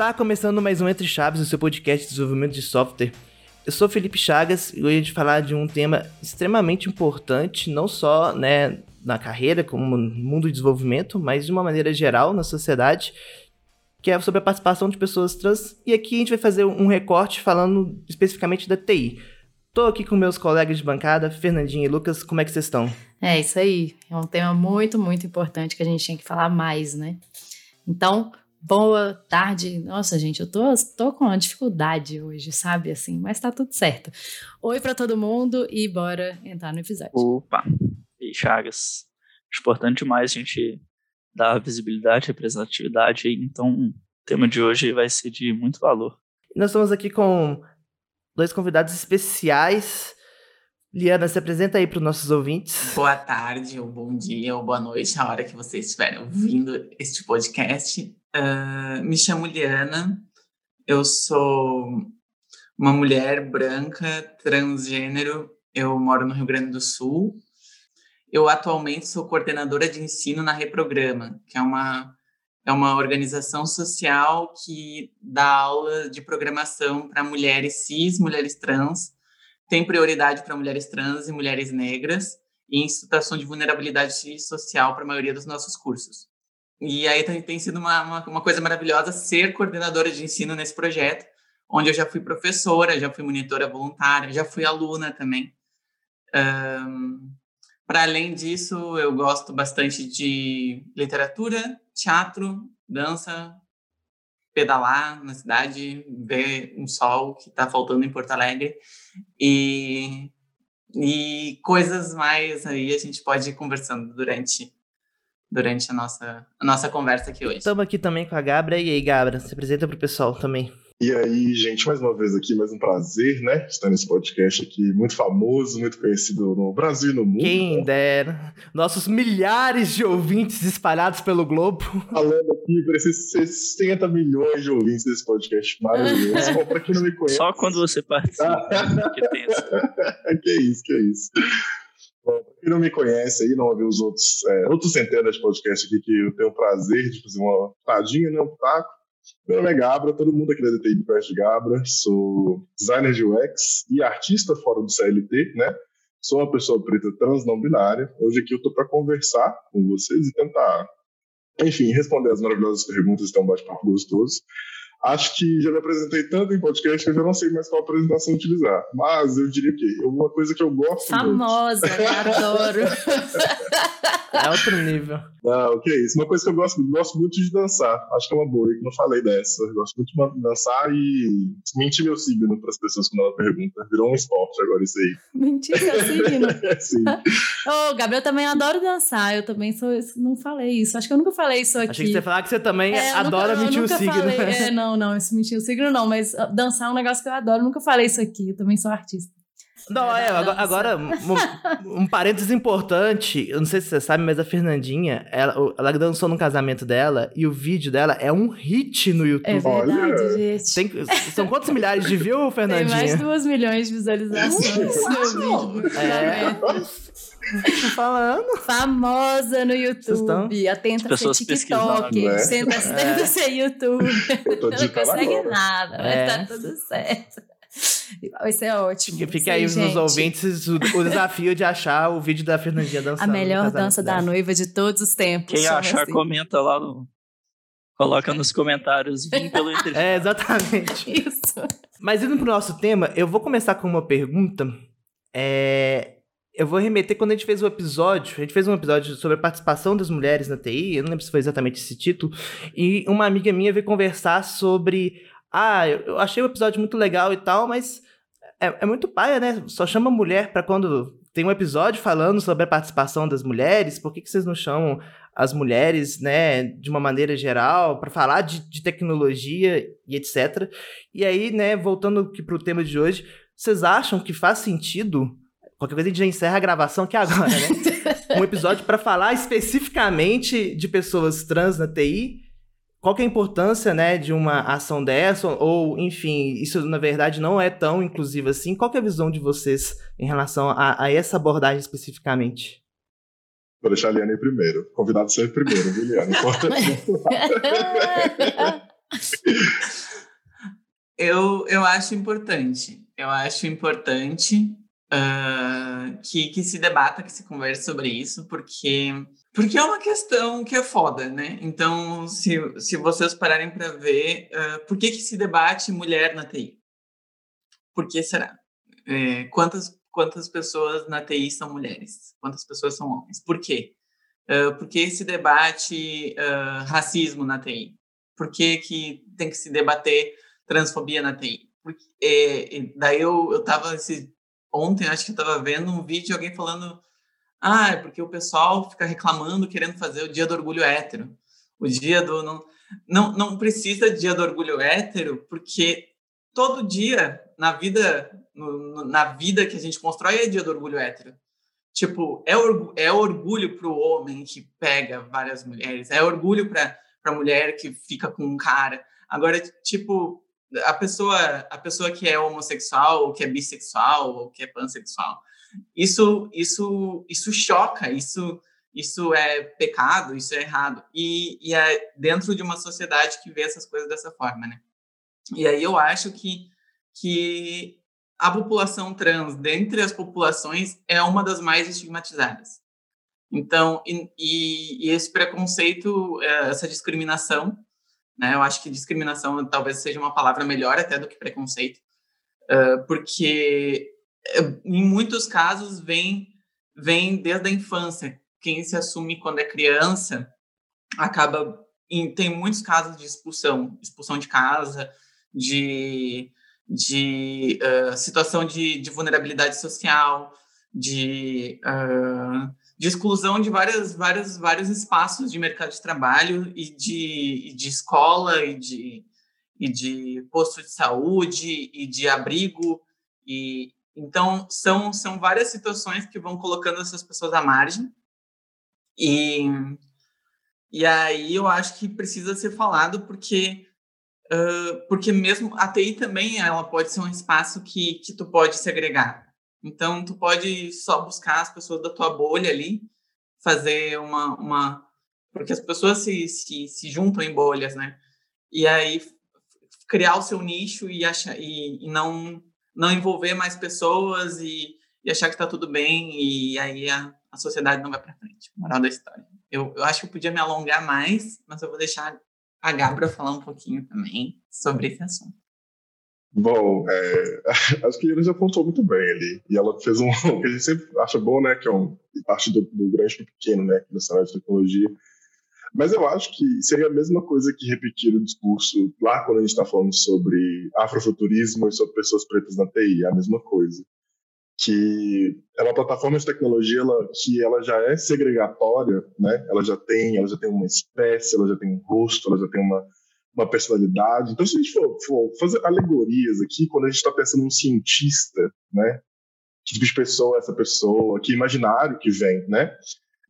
Está começando mais um Entre Chaves, o seu podcast de desenvolvimento de software. Eu sou Felipe Chagas e hoje a gente falar de um tema extremamente importante, não só né, na carreira, como no mundo de desenvolvimento, mas de uma maneira geral na sociedade, que é sobre a participação de pessoas trans. E aqui a gente vai fazer um recorte falando especificamente da TI. Tô aqui com meus colegas de bancada, Fernandinha e Lucas. Como é que vocês estão? É isso aí. É um tema muito, muito importante que a gente tem que falar mais, né? Então, boa tarde. Nossa, gente, eu tô, tô com uma dificuldade hoje, sabe? Assim, mas tá tudo certo. Oi para todo mundo e bora entrar no episódio. Opa! E Chagas. Importante demais a gente dar visibilidade, representatividade. Então, o tema de hoje vai ser de muito valor. Nós estamos aqui com dois convidados especiais. Liana, se apresenta aí para os nossos ouvintes. Boa tarde, ou bom dia, ou boa noite, a hora que vocês estiverem ouvindo este podcast. Uh, me chamo Liana, eu sou uma mulher branca, transgênero, eu moro no Rio Grande do Sul. Eu atualmente sou coordenadora de ensino na Reprograma, que é uma é uma organização social que dá aula de programação para mulheres cis, mulheres trans, tem prioridade para mulheres trans e mulheres negras, e em situação de vulnerabilidade social para a maioria dos nossos cursos. E aí tem, sido uma, uma, uma, coisa maravilhosa ser coordenadora de ensino nesse projeto, onde eu já fui professora, já fui monitora voluntária, já fui aluna também. Um, para além disso, eu gosto bastante de literatura, teatro, dança, pedalar na cidade, ver um sol que está faltando em Porto Alegre e, e coisas mais aí a gente pode ir conversando durante durante a nossa, a nossa conversa aqui hoje. Estamos aqui também com a Gabra. E aí, Gabra, se apresenta para o pessoal também. E aí, gente, mais uma vez aqui, mais um prazer, né? Estar nesse podcast aqui, muito famoso, muito conhecido no Brasil e no mundo. Quem né? dera. Nossos milhares de ouvintes espalhados pelo globo. Falando aqui para esses 60 milhões de ouvintes desse podcast maravilhoso. Bom, para quem não me conhece. Só quando você participa. que tenso. que isso, que isso. Quem não me conhece aí, não ouviu os outros, é, outros centenas de podcasts aqui que eu tenho o prazer de fazer uma tadinha, né? Um taco meu nome é Gabra, todo mundo aqui da DTI conhece Gabra, sou designer de UX e artista fora do CLT, né? Sou uma pessoa preta trans não binária. Hoje aqui eu tô para conversar com vocês e tentar, enfim, responder as maravilhosas perguntas e ter um bate-papo gostoso. Acho que já me apresentei tanto em podcast que eu já não sei mais qual apresentação utilizar. Mas eu diria que uma coisa que eu gosto Famosa, muito... adoro. é outro nível. Não, o que é isso? Uma coisa que eu gosto, gosto muito de dançar. Acho que é uma boa, eu não falei dessa. Eu gosto muito de dançar e mentir meu signo para as pessoas quando ela pergunta. Virou um esporte agora isso aí. Mentir seu signo? Sim. Ô, oh, Gabriel também adoro dançar. Eu também sou. Não falei isso. Acho que eu nunca falei isso aqui. Achei que você ia falar que você também é, adora nunca, mentir o signo. Falei, é, não, não, esse mentir o signo não, mas ah, dançar é um negócio que eu adoro. Nunca falei isso aqui. Eu também sou artista. Não, é, agora, agora um, um, parênteses importante, eu não sei se você sabe, mas a Fernandinha, ela, ela dançou no casamento dela e o vídeo dela é um hit no YouTube. É verdade, Olha. gente. Tem, são quantos milhares de views, Fernandinha? Tem mais de duas milhões de visualizações no vídeo. É. Tô falando. Famosa no YouTube. Atenta ser TikTok. Né? Tenta, é. ser YouTube. Não consegue nada, mas é. tá tudo certo. Vai ser ótimo. Fica aí, nos ouvintes o, o, desafio de achar o vídeo da Fernandinha dançando. A melhor dança da noiva de todos os tempos. Quem achar, assim. comenta lá no. Coloca nos comentários, vim pelo entrevista. É, exatamente. Isso. Mas indo pro nosso tema, eu vou começar com uma pergunta. É, eu vou remeter quando a gente fez o episódio. A gente fez um episódio sobre a participação das mulheres na TI. Eu não lembro se foi exatamente esse título. E uma amiga minha veio conversar sobre ah, eu achei o episódio muito legal e tal, mas é, é muito paia, né? Só chama mulher para quando tem um episódio falando sobre a participação das mulheres, por que, que vocês não chamam as mulheres, né, de uma maneira geral, para falar de, de, tecnologia e etc. E aí, né, voltando aqui para o tema de hoje, vocês acham que faz sentido? Qualquer coisa a gente já encerra a gravação aqui agora, né? um episódio para falar especificamente de pessoas trans na TI qual que é a importância, né, de uma ação dessa, ou, enfim, isso na verdade não é tão inclusivo assim. Qual que é a visão de vocês em relação a, a essa abordagem especificamente? Vou deixar a Liane primeiro. Convidado sempre primeiro, viu, Liane? eu, eu acho importante. Eu acho importante uh, que, que se debata, que se converse sobre isso, porque, porque é uma questão que é foda, né? Então, se, se vocês pararem para ver, uh, por que, que se debate mulher na TI? Por que será? É, quantas, quantas pessoas na TI são mulheres? Quantas pessoas são homens? Por quê? Uh, por que se debate racismo na TI? Por que, que tem que se debater transfobia na TI? Porque, é, daí eu, eu tava esse, ontem, acho que eu tava vendo um vídeo de alguém falando ah, é porque o pessoal fica reclamando, querendo fazer o dia do orgulho hétero. O dia do... Não, não, não precisa dia do orgulho hétero, porque todo dia na vida no, na vida que a gente constrói é dia do orgulho hétero. Tipo, é, orgu é orgulho para o homem que pega várias mulheres, é orgulho para a mulher que fica com um cara. Agora, tipo, a pessoa, a pessoa que é homossexual, ou que é bissexual, ou que é pansexual, isso, isso, isso choca, isso, isso é pecado, isso é errado. E, e é dentro de uma sociedade que vê essas coisas dessa forma, né? E aí eu acho que, que a população trans, dentre as populações, é uma das mais estigmatizadas. Então, e, e esse preconceito, é, essa discriminação, né? Eu acho que discriminação talvez seja uma palavra melhor até do que preconceito, porque em muitos casos vem vem desde a infância. Quem se assume quando é criança acaba em, tem muitos casos de expulsão, expulsão de casa, de de uh, situação de, de, vulnerabilidade social, de uh, de exclusão de várias, várias, vários espaços de mercado de trabalho e de, e de escola e de, e de posto de saúde e de abrigo e então são são várias situações que vão colocando essas pessoas à margem e e aí eu acho que precisa ser falado porque uh, porque mesmo a TI também ela pode ser um espaço que que tu pode segregar então, tu pode só buscar as pessoas da tua bolha ali, fazer uma. uma porque as pessoas se, se, se juntam em bolhas, né? E aí criar o seu nicho e, achar, e, e não, não envolver mais pessoas e, e achar que está tudo bem e aí a, a sociedade não vai para frente. Moral da história. Eu, eu acho que eu podia me alongar mais, mas eu vou deixar a Gabra falar um pouquinho também sobre esse assunto. Bom, é, acho que ele já apontou muito bem ali. E ela fez um que a gente sempre acha bom, né? Que é um parte do, do grande para pequeno, né? No cenário de tecnologia. Mas eu acho que seria a mesma coisa que repetir o discurso lá quando a gente está falando sobre afrofuturismo e sobre pessoas pretas na TI, é a mesma coisa. Que é uma plataforma de tecnologia ela, que ela já é segregatória, né? Ela já tem, ela já tem uma espécie, ela já tem um rosto, ela já tem uma uma personalidade. Então, se a gente for, for fazer alegorias aqui, quando a gente está pensando num cientista, né? Que tipo de pessoa é essa pessoa? Que imaginário que vem, né?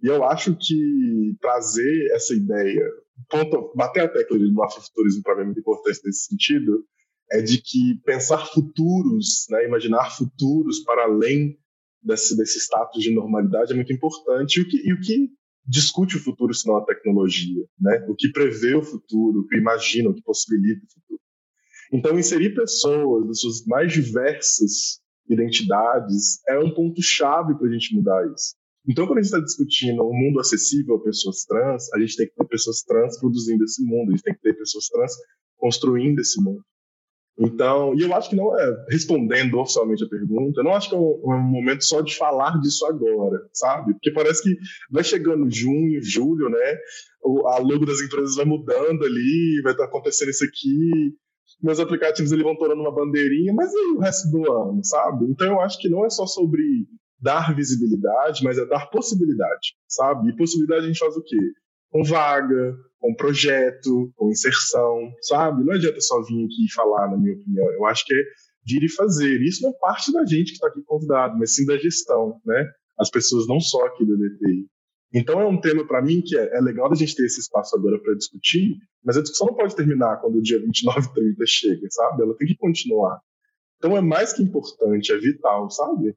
E eu acho que trazer essa ideia, ponto, bater a tecla do afrofuturismo para mim é muito importante nesse sentido, é de que pensar futuros, né, imaginar futuros para além desse, desse status de normalidade é muito importante. E o que, e o que discute o futuro senão a tecnologia, né? O que prevê o futuro, o que imagina, o que possibilita o futuro. Então, inserir pessoas das suas mais diversas identidades é um ponto chave para a gente mudar isso. Então, quando a gente está discutindo um mundo acessível a pessoas trans, a gente tem que ter pessoas trans produzindo esse mundo, a gente tem que ter pessoas trans construindo esse mundo. Então, e eu acho que não é, respondendo oficialmente a pergunta, eu não acho que é um, é um, momento só de falar disso agora, sabe? Porque parece que vai chegando junho, julho, né? O, a logo das empresas vai mudando ali, vai estar acontecendo isso aqui, meus aplicativos ali vão tornando uma bandeirinha, mas e o resto do ano, sabe? Então eu acho que não é só sobre dar visibilidade, mas é dar possibilidade, sabe? E possibilidade a gente faz o quê? Com vaga, com projeto, com inserção, sabe? Não adianta só vir aqui e falar, na minha opinião. Eu acho que é vir e fazer. Isso não é parte da gente que está aqui convidado, mas sim da gestão, né? As pessoas não só aqui da DTI. Então é um tema para mim que é, é, legal a gente ter esse espaço agora para discutir, mas a discussão não pode terminar quando o dia 29 e 30 chega, sabe? Ela tem que continuar. Então é mais que importante, é vital, sabe?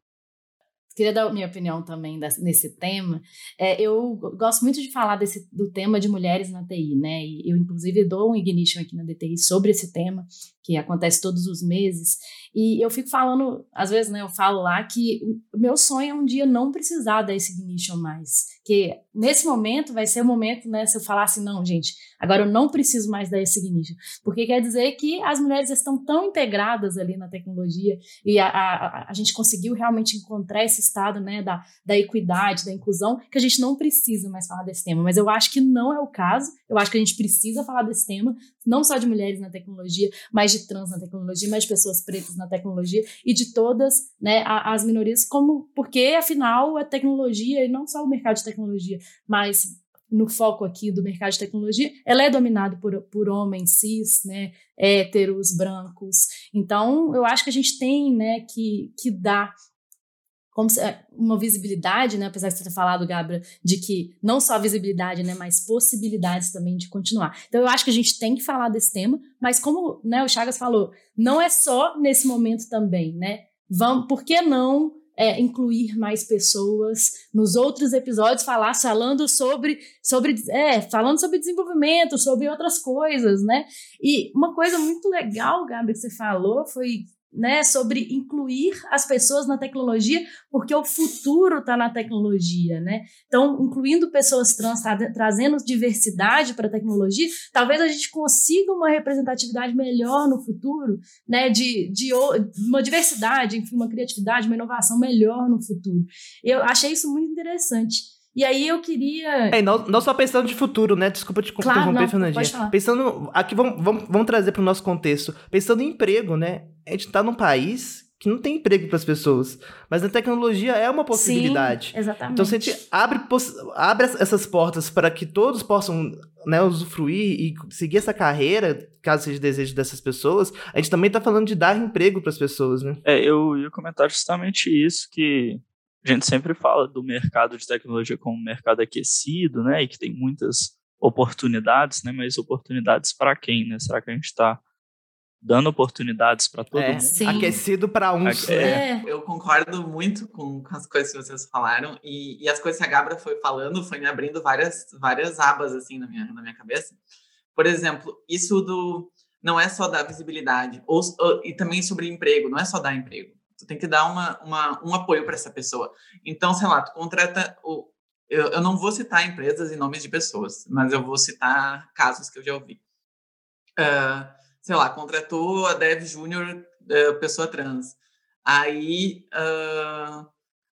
Queria dar minha opinião também nesse tema. É, eu gosto muito de falar desse, do tema de mulheres na TI, né? E eu, inclusive, dou um ignition aqui na DTI sobre esse tema, que acontece todos os meses. E eu fico falando, às vezes, né? Eu falo lá que o meu sonho é um dia não precisar esse ignition mais. Que nesse momento vai ser o momento, né? Se eu falar assim, não, gente, agora eu não preciso mais esse ignition. Porque quer dizer que as mulheres estão tão integradas ali na tecnologia e a, a, a gente conseguiu realmente encontrar esse estado né, da, da equidade, da inclusão, que a gente não precisa mais falar desse tema. Mas eu acho que não é o caso. Eu acho que a gente precisa falar desse tema, não só de mulheres na tecnologia, mas de trans na tecnologia, de pessoas pretas na tecnologia e de todas né, as minorias, como porque, afinal, a tecnologia, e não só o mercado de tecnologia, mas no foco aqui do mercado de tecnologia, ela é dominada por, por homens cis, né, héteros, brancos. Então, eu acho que a gente tem né, que, que dar como se, é, uma visibilidade, né, apesar de você ter falado, Gabra, de que não só visibilidade, né, mas possibilidades também de continuar. Então eu acho que a gente tem que falar desse tema, mas como, né, o Chagas falou, não é só nesse momento também, né? Vamos, por que não é, incluir mais pessoas nos outros episódios, falar falando sobre, sobre, é, falando sobre desenvolvimento, sobre outras coisas, né? E uma coisa muito legal, Gabi, que você falou foi né, sobre incluir as pessoas na tecnologia, porque o futuro está na tecnologia, né? Então, incluindo pessoas trans, tra trazendo diversidade para a tecnologia, talvez a gente consiga uma representatividade melhor no futuro, né? De, de uma diversidade, enfim, uma criatividade, uma inovação melhor no futuro. Eu achei isso muito interessante. E aí eu queria. É, não, não só pensando de futuro, né? Desculpa te claro, interromper, Fernandinha. Pensando. Aqui vamos, vamos, vamos trazer para o nosso contexto. Pensando em emprego, né? A gente está num país que não tem emprego para as pessoas. Mas a tecnologia é uma possibilidade. Sim, exatamente. Então, se a gente abre, abre essas portas para que todos possam né, usufruir e seguir essa carreira, caso seja desejo dessas pessoas, a gente também está falando de dar emprego para as pessoas, né? É, eu ia comentar justamente isso, que a gente sempre fala do mercado de tecnologia como um mercado aquecido, né, e que tem muitas oportunidades, né, mas oportunidades para quem, né? Será que a gente está dando oportunidades para todo é, mundo? Sim. Aquecido para uns. É. é. Eu concordo muito com, com, as coisas que vocês falaram e, e, as coisas que a Gabra foi falando foi me abrindo várias várias abas assim na minha na minha cabeça. Por exemplo, isso do não é só dar visibilidade ou, ou e também sobre emprego, não é só dar emprego Tu tem que dar uma, uma um apoio para essa pessoa. Então, sei lá, tu contrata o. Eu, eu não vou citar empresas e nomes de pessoas, mas eu vou citar casos que eu já ouvi. Uh, sei lá, contratou a Dev Júnior, uh, pessoa trans. Aí, uh,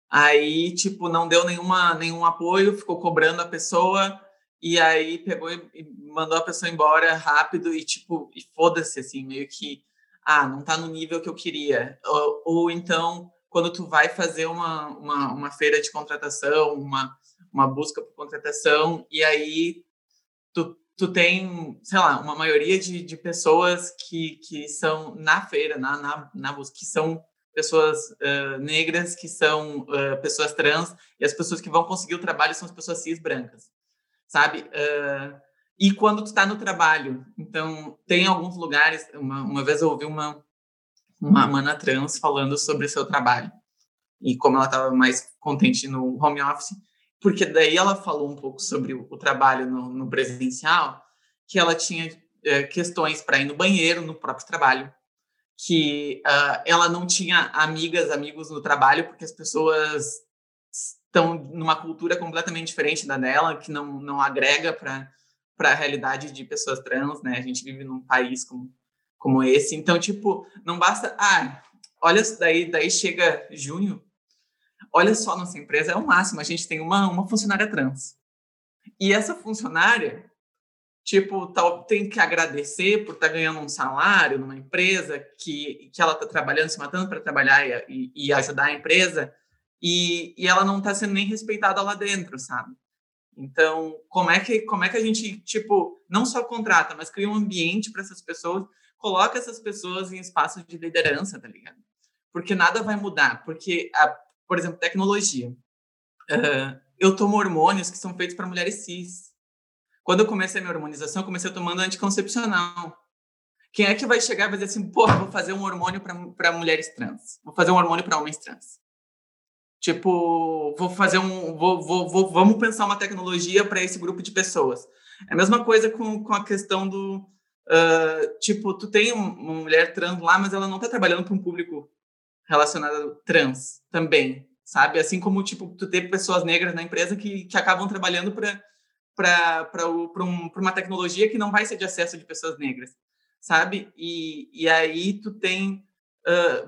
aí, tipo, não deu nenhuma, nenhum apoio, ficou cobrando a pessoa, e aí pegou e mandou a pessoa embora rápido, e tipo, e foda-se, assim, meio que ah, não está no nível que eu queria. Ou, ou, então, quando tu vai fazer uma, uma, uma feira de contratação, uma, uma busca por contratação, e aí tu, tu tem, sei lá, uma maioria de, de pessoas que, que são na feira, na, na, na busca, que são pessoas uh, negras, que são uh, pessoas trans, e as pessoas que vão conseguir o trabalho são as pessoas cis brancas, sabe? Uh, e quando tu está no trabalho. Então, tem alguns lugares, uma, uma vez eu ouvi uma, uma mana trans falando sobre o seu trabalho e como ela estava mais contente no home office, porque daí ela falou um pouco sobre o, o trabalho no, no, presencial, que ela tinha é, questões para ir no banheiro no próprio trabalho, que uh, ela não tinha amigas, amigos no trabalho, porque as pessoas estão numa cultura completamente diferente da dela, que não, não agrega para para a realidade de pessoas trans, né? A gente vive num país como, como esse. Então, tipo, não basta. Ah, olha, daí, daí chega junho. Olha só, nossa empresa é o máximo. A gente tem uma, uma funcionária trans. E essa funcionária, tipo, tal, tem que agradecer por estar tá ganhando um salário numa empresa que, que ela está trabalhando, se matando para trabalhar e, e, ajudar a empresa, e, e ela não está sendo nem respeitada lá dentro, sabe? Então, como é que como é que a gente tipo não só contrata, mas cria um ambiente para essas pessoas, coloca essas pessoas em espaços de liderança, tá ligado? Porque nada vai mudar, porque a, por exemplo, tecnologia. Uh, eu tomo hormônios que são feitos para mulheres cis. Quando eu comecei a minha hormonização, eu comecei tomando anticoncepcional. Quem é que vai chegar e vai dizer assim, pô, vou fazer um hormônio para mulheres trans, vou fazer um hormônio para homens trans? Tipo, vou fazer um. Vou, vou, vou vamos pensar uma tecnologia para esse grupo de pessoas. É a mesma coisa com, com a questão do. Uh, tipo, tu tem uma mulher trans lá, mas ela não está trabalhando para um público relacionado trans também, sabe? Assim como, tipo, tu tem pessoas negras na empresa que, que acabam trabalhando para para um, uma tecnologia que não vai ser de acesso de pessoas negras, sabe? E, e aí tu tem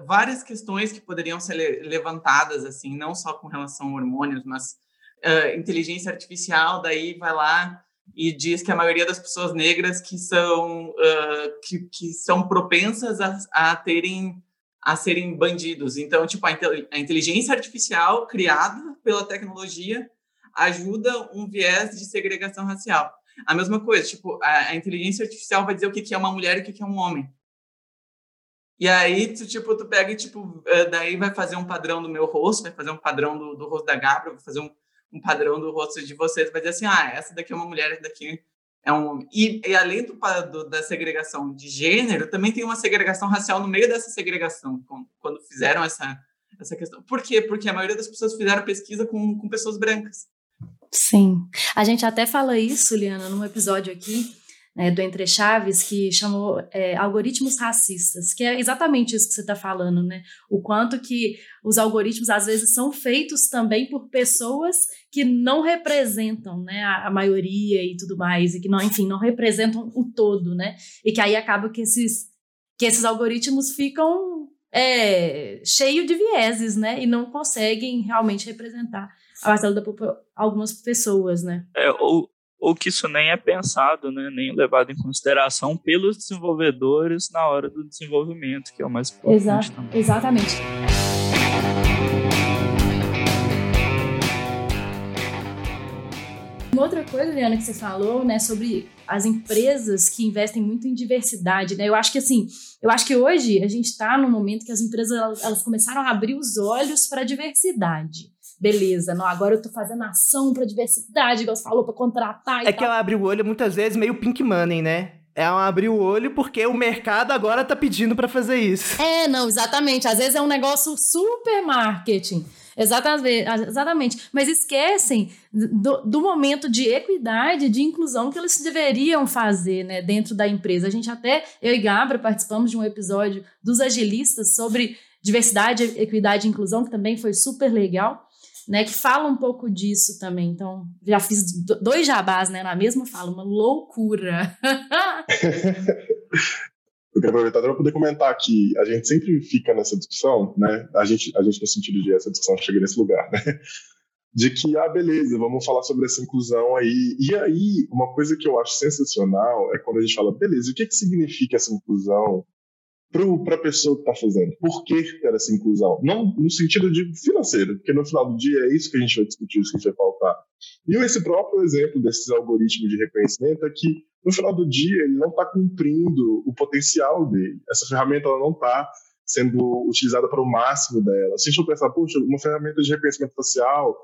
várias questões que poderiam ser le levantadas, assim, não só com relação a hormônios, mas uh, inteligência artificial, daí vai lá e diz que a maioria das pessoas negras que são, uh, que, que são propensas a, a terem a serem bandidos. Então, tipo, a, a inteligência artificial criada pela tecnologia ajuda um viés de segregação racial. A mesma coisa, tipo, a, a inteligência artificial vai dizer o que, que é uma mulher e o que, que é um homem. E aí, tu, tipo, tu pega e, tipo, eh, daí vai fazer um padrão do meu rosto, vai fazer um padrão do, do rosto da Gabra, vai fazer um, um padrão do rosto de vocês, vai dizer assim, ah, essa daqui é uma mulher, essa daqui é um homem. E, e além do, do, da segregação de gênero, também tem uma segregação racial no meio dessa segregação, quando fizeram essa, essa questão. Por quê? Porque a maioria das pessoas fizeram pesquisa com, com pessoas brancas. Sim. A gente até fala isso, Liana, num episódio aqui né, do Entre Chaves, que chamou é, algoritmos racistas, que é exatamente isso que você está falando, né? O quanto que os algoritmos às vezes são feitos também por pessoas que não representam né, a, a maioria e tudo mais, e que não, enfim, não representam o todo, né? E que aí acaba que esses, que esses algoritmos ficam é, cheios de vieses, né? E não conseguem realmente representar a parcela da algumas pessoas, né? É, ou que isso nem é pensado, né, nem levado em consideração pelos desenvolvedores na hora do desenvolvimento, que é o mais importante Exa também. Exatamente. Uma outra coisa, Liana, que você falou, né, sobre as empresas que investem muito em diversidade, né? Eu acho que assim, eu acho que hoje a gente está num momento que as empresas elas, elas começaram a abrir os olhos para a diversidade beleza, não, agora eu tô fazendo ação pra diversidade, igual você falou, pra contratar e É tal. que ela abre o olho muitas vezes meio pink money, né? Ela abriu o olho porque o mercado agora tá pedindo para fazer isso. É, não, exatamente. Às vezes é um negócio super marketing. Exatamente, exatamente. Mas esquecem do, do, momento de equidade, de inclusão que eles deveriam fazer né, dentro da empresa. A gente até, eu e Gabra, participamos de um episódio dos agilistas sobre diversidade, equidade e inclusão, que também foi super legal né, que fala um pouco disso também. Então, já fiz dois jabás, né, na mesma fala, uma loucura. Eu quero aproveitar para poder comentar que a gente sempre fica nessa discussão, né? A gente, a gente no sentido de essa discussão chega nesse lugar, né? De que, ah, beleza, vamos falar sobre essa inclusão aí. E aí, uma coisa que eu acho sensacional é quando a gente fala, beleza, o que, que significa essa inclusão para a pessoa que está fazendo. Por que ter essa inclusão? Não no sentido de financeiro, porque no final do dia é isso que a gente vai discutir, isso que vai pautar. E esse próprio exemplo desses algoritmos de reconhecimento é que no final do dia ele não está cumprindo o potencial dele. Essa ferramenta ela não está sendo utilizada para o máximo dela. Se a gente pensar, poxa, uma ferramenta de reconhecimento facial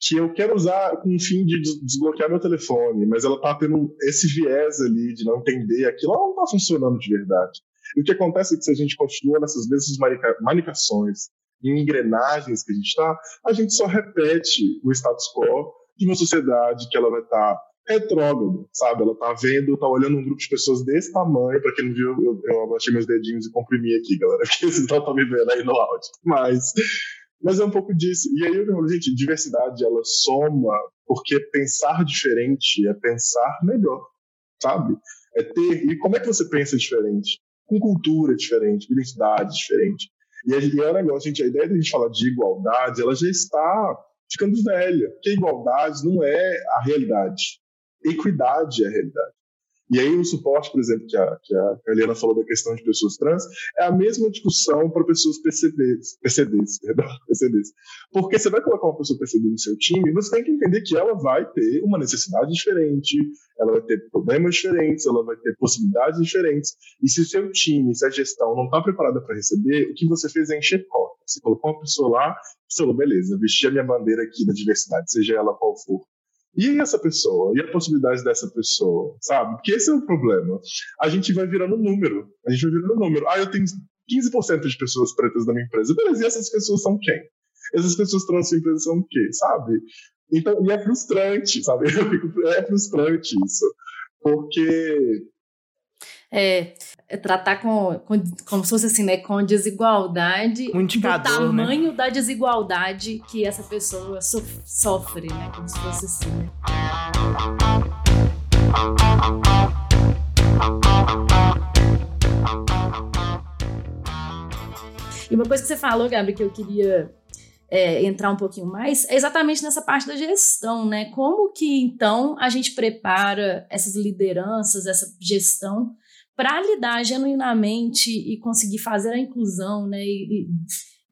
que eu quero usar com o fim de desbloquear meu telefone, mas ela está tendo esse viés ali de não entender aquilo, ela não está funcionando de verdade. E o que acontece é que se a gente continua nessas mesmas manicações, em engrenagens que a gente está, a gente só repete o status quo de uma sociedade que ela vai estar tá retrógrada, sabe? Ela tá vendo, tá olhando um grupo de pessoas desse tamanho, para quem não viu, eu, eu abaixei meus dedinhos e comprimi aqui, galera, porque vocês não estão me vendo aí no áudio. Mas, mas é um pouco disso. E aí eu falo, gente, diversidade, ela soma, porque pensar diferente é pensar melhor, sabe? É ter. E como é que você pensa diferente? Com cultura diferente, com identidade diferente. E, e é um negócio, gente, a ideia de a gente falar de igualdade, ela já está ficando velha, porque igualdade não é a realidade. Equidade é a realidade. E aí o suporte, por exemplo, que a, que a Helena falou da questão de pessoas trans, é a mesma discussão para pessoas PCDs, PCDs, perdão, PCDs. Porque você vai colocar uma pessoa PCD no seu time, você tem que entender que ela vai ter uma necessidade diferente, ela vai ter problemas diferentes, ela vai ter possibilidades diferentes. E se o seu time, se a gestão não está preparada para receber, o que você fez é encher cota. Você colocou uma pessoa lá, você falou, beleza, vesti a minha bandeira aqui da diversidade, seja ela qual for. E essa pessoa? E a possibilidade dessa pessoa? Sabe? Porque esse é o problema. A gente vai virando número. A gente vai virando número. Ah, eu tenho 15% de pessoas pretas na minha empresa. Beleza, e essas pessoas são quem? Essas pessoas trans empresas são o quê, sabe? Então, e é frustrante, sabe? Fico, é frustrante isso. Porque é, é, tratar com, com, como se fosse assim, né, com desigualdade, um indicador, do né? tamanho né? da desigualdade que essa pessoa so, sofre, né, como se fosse assim, né. E uma coisa que você falou, Gabi, que eu queria é, entrar um pouquinho mais, é exatamente nessa parte da gestão, né? Como que então a gente prepara essas lideranças, essa gestão para lidar genuinamente e conseguir fazer a inclusão, né? E,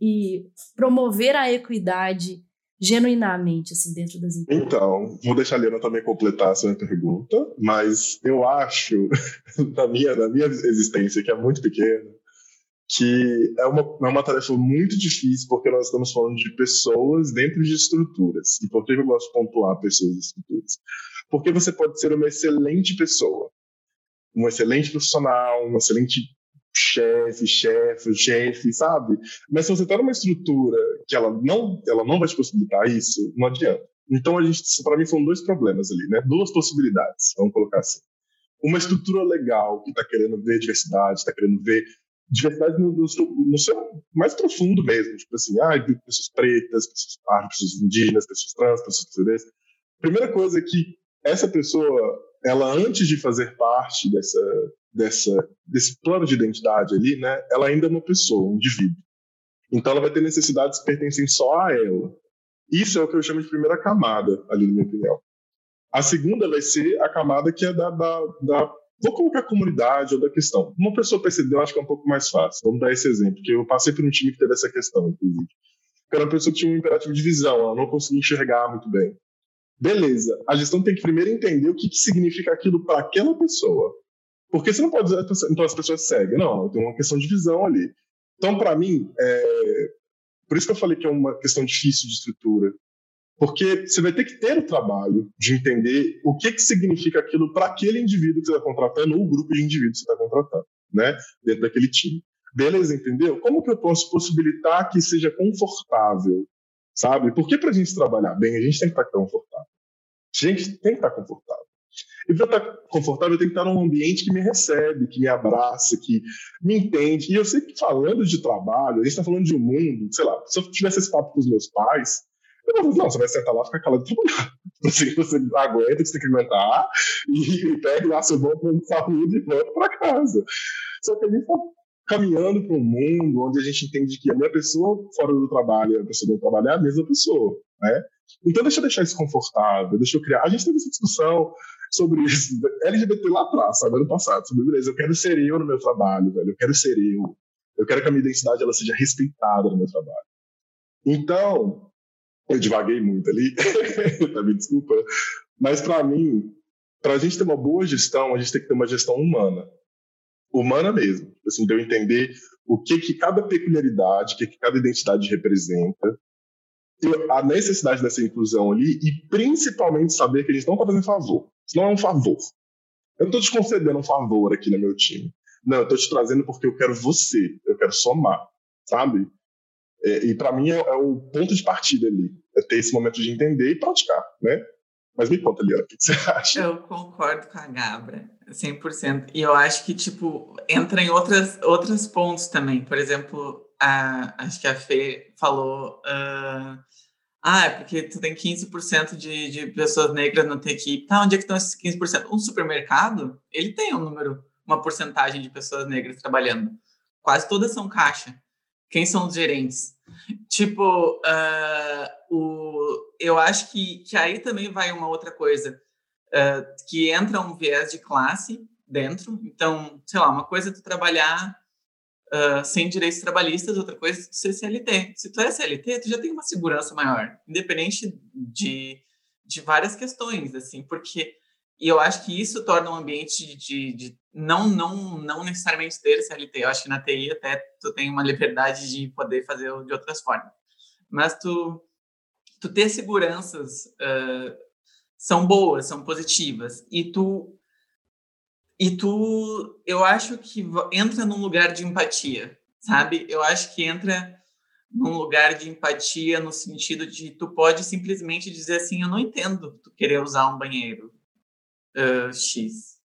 e, promover a equidade genuinamente, assim, dentro das empresas? Então, vou deixar a Liana também completar a sua pergunta, mas eu acho, na minha, na minha existência, que é muito pequena, que é uma, é uma tarefa muito difícil, porque nós estamos falando de pessoas dentro de estruturas. E por que eu gosto de pontuar pessoas e estruturas? Porque você pode ser uma excelente pessoa, um excelente profissional, um excelente chefe, chefe, chefe, sabe? Mas se você está numa estrutura que ela não, ela não vai te possibilitar isso, não adianta. Então para mim, são dois problemas ali, né? Duas possibilidades, vamos colocar assim. Uma estrutura legal que está querendo ver diversidade, está querendo ver diversidade no, no, no, seu mais profundo mesmo, tipo assim, ah, pessoas pretas, pessoas pardas, pessoas indígenas, pessoas trans, pessoas PCDs. Primeira coisa é que essa pessoa, ela antes de fazer parte dessa, dessa, desse plano de identidade ali, né, ela ainda é uma pessoa, um indivíduo. Então ela vai ter necessidades que pertencem só a ela. Isso é o que eu chamo de primeira camada, ali na minha opinião. A segunda vai ser a camada que é da, da, da Vou colocar a comunidade ou da questão. Uma pessoa PCD eu acho que é um pouco mais fácil. Vamos dar esse exemplo, que eu passei por um time que teve essa questão, inclusive. Que era uma pessoa que tinha um imperativo de visão, ela não conseguia enxergar muito bem. Beleza, a gestão tem que primeiro entender o que, que significa aquilo para aquela pessoa. Porque você não pode dizer, então as pessoas seguem. Não, tem uma questão de visão ali. Então, para mim, é... por isso que eu falei que é uma questão difícil de estrutura. Porque você vai ter que ter o trabalho de entender o que, que significa aquilo para aquele indivíduo que você está contratando ou o grupo de indivíduos que você está contratando, né? Dentro daquele time. Beleza, entendeu? Como que eu posso possibilitar que seja confortável, sabe? Porque para a gente trabalhar bem, a gente tem que estar tá confortável. A gente tem que estar tá confortável. E para estar tá confortável, eu tenho que estar num ambiente que me recebe, que me abraça, que me entende. E eu sei que falando de trabalho, a gente está falando de um mundo, sei lá, se eu tivesse esse papo com os meus pais, não, você vai sentar lá e ficar calado. Você, você aguenta, você tem que aguentar e, e pega lá seu bom plano de saúde e volta para casa. Só que a gente está caminhando para um mundo onde a gente entende que a minha pessoa fora do trabalho e a pessoa do trabalho é a mesma pessoa, né? Então deixa eu deixar isso confortável, deixa eu criar. A gente teve essa discussão sobre isso, LGBT lá atrás, sabe, ano passado, sobre beleza, eu quero ser eu no meu trabalho, velho, eu quero ser eu. Eu quero que a minha identidade ela seja respeitada no meu trabalho. Então, eu divaguei muito ali, tá, me desculpa. Mas para mim, para a gente ter uma boa gestão, a gente tem que ter uma gestão humana. Humana mesmo. Assim, de eu entender o que, que cada peculiaridade, o que, que cada identidade representa, a necessidade dessa inclusão ali e principalmente saber que a gente não está fazendo favor. Isso não é um favor. Eu não estou te concedendo um favor aqui no meu time. Não, eu estou te trazendo porque eu quero você, eu quero somar, sabe? É, e para mim é, é, o ponto de partida ali, é ter esse momento de entender e praticar, né? Mas me conta, Liana, o que você acha? Eu concordo com a Gabra, 100%. E eu acho que, tipo, entra em outras, outros pontos também. Por exemplo, a, acho que a Fê falou... Uh, ah, é porque tu tem 15% de, de pessoas negras na tua equipe. Tá, onde é que estão esses 15%? Um supermercado, ele tem um número, uma porcentagem de pessoas negras trabalhando. Quase todas são caixa. Quem são os gerentes? Tipo, uh, o, eu acho que, que aí também vai uma outra coisa, uh, que entra um viés de classe dentro. Então, sei lá, uma coisa é tu trabalhar uh, sem direitos trabalhistas, outra coisa é tu ser CLT. Se tu é CLT, tu já tem uma segurança maior, independente de, de várias questões, assim, porque e eu acho que isso torna um ambiente de, de, não, não, não necessariamente ter CLT. Eu acho que na TI até tu tem uma liberdade de poder fazer de outras formas. Mas tu, tu ter seguranças uh, são boas, são positivas. E tu, e tu, eu acho que entra num lugar de empatia, sabe? Eu acho que entra num lugar de empatia no sentido de tu pode simplesmente dizer assim, eu não entendo tu querer usar um banheiro uh, X.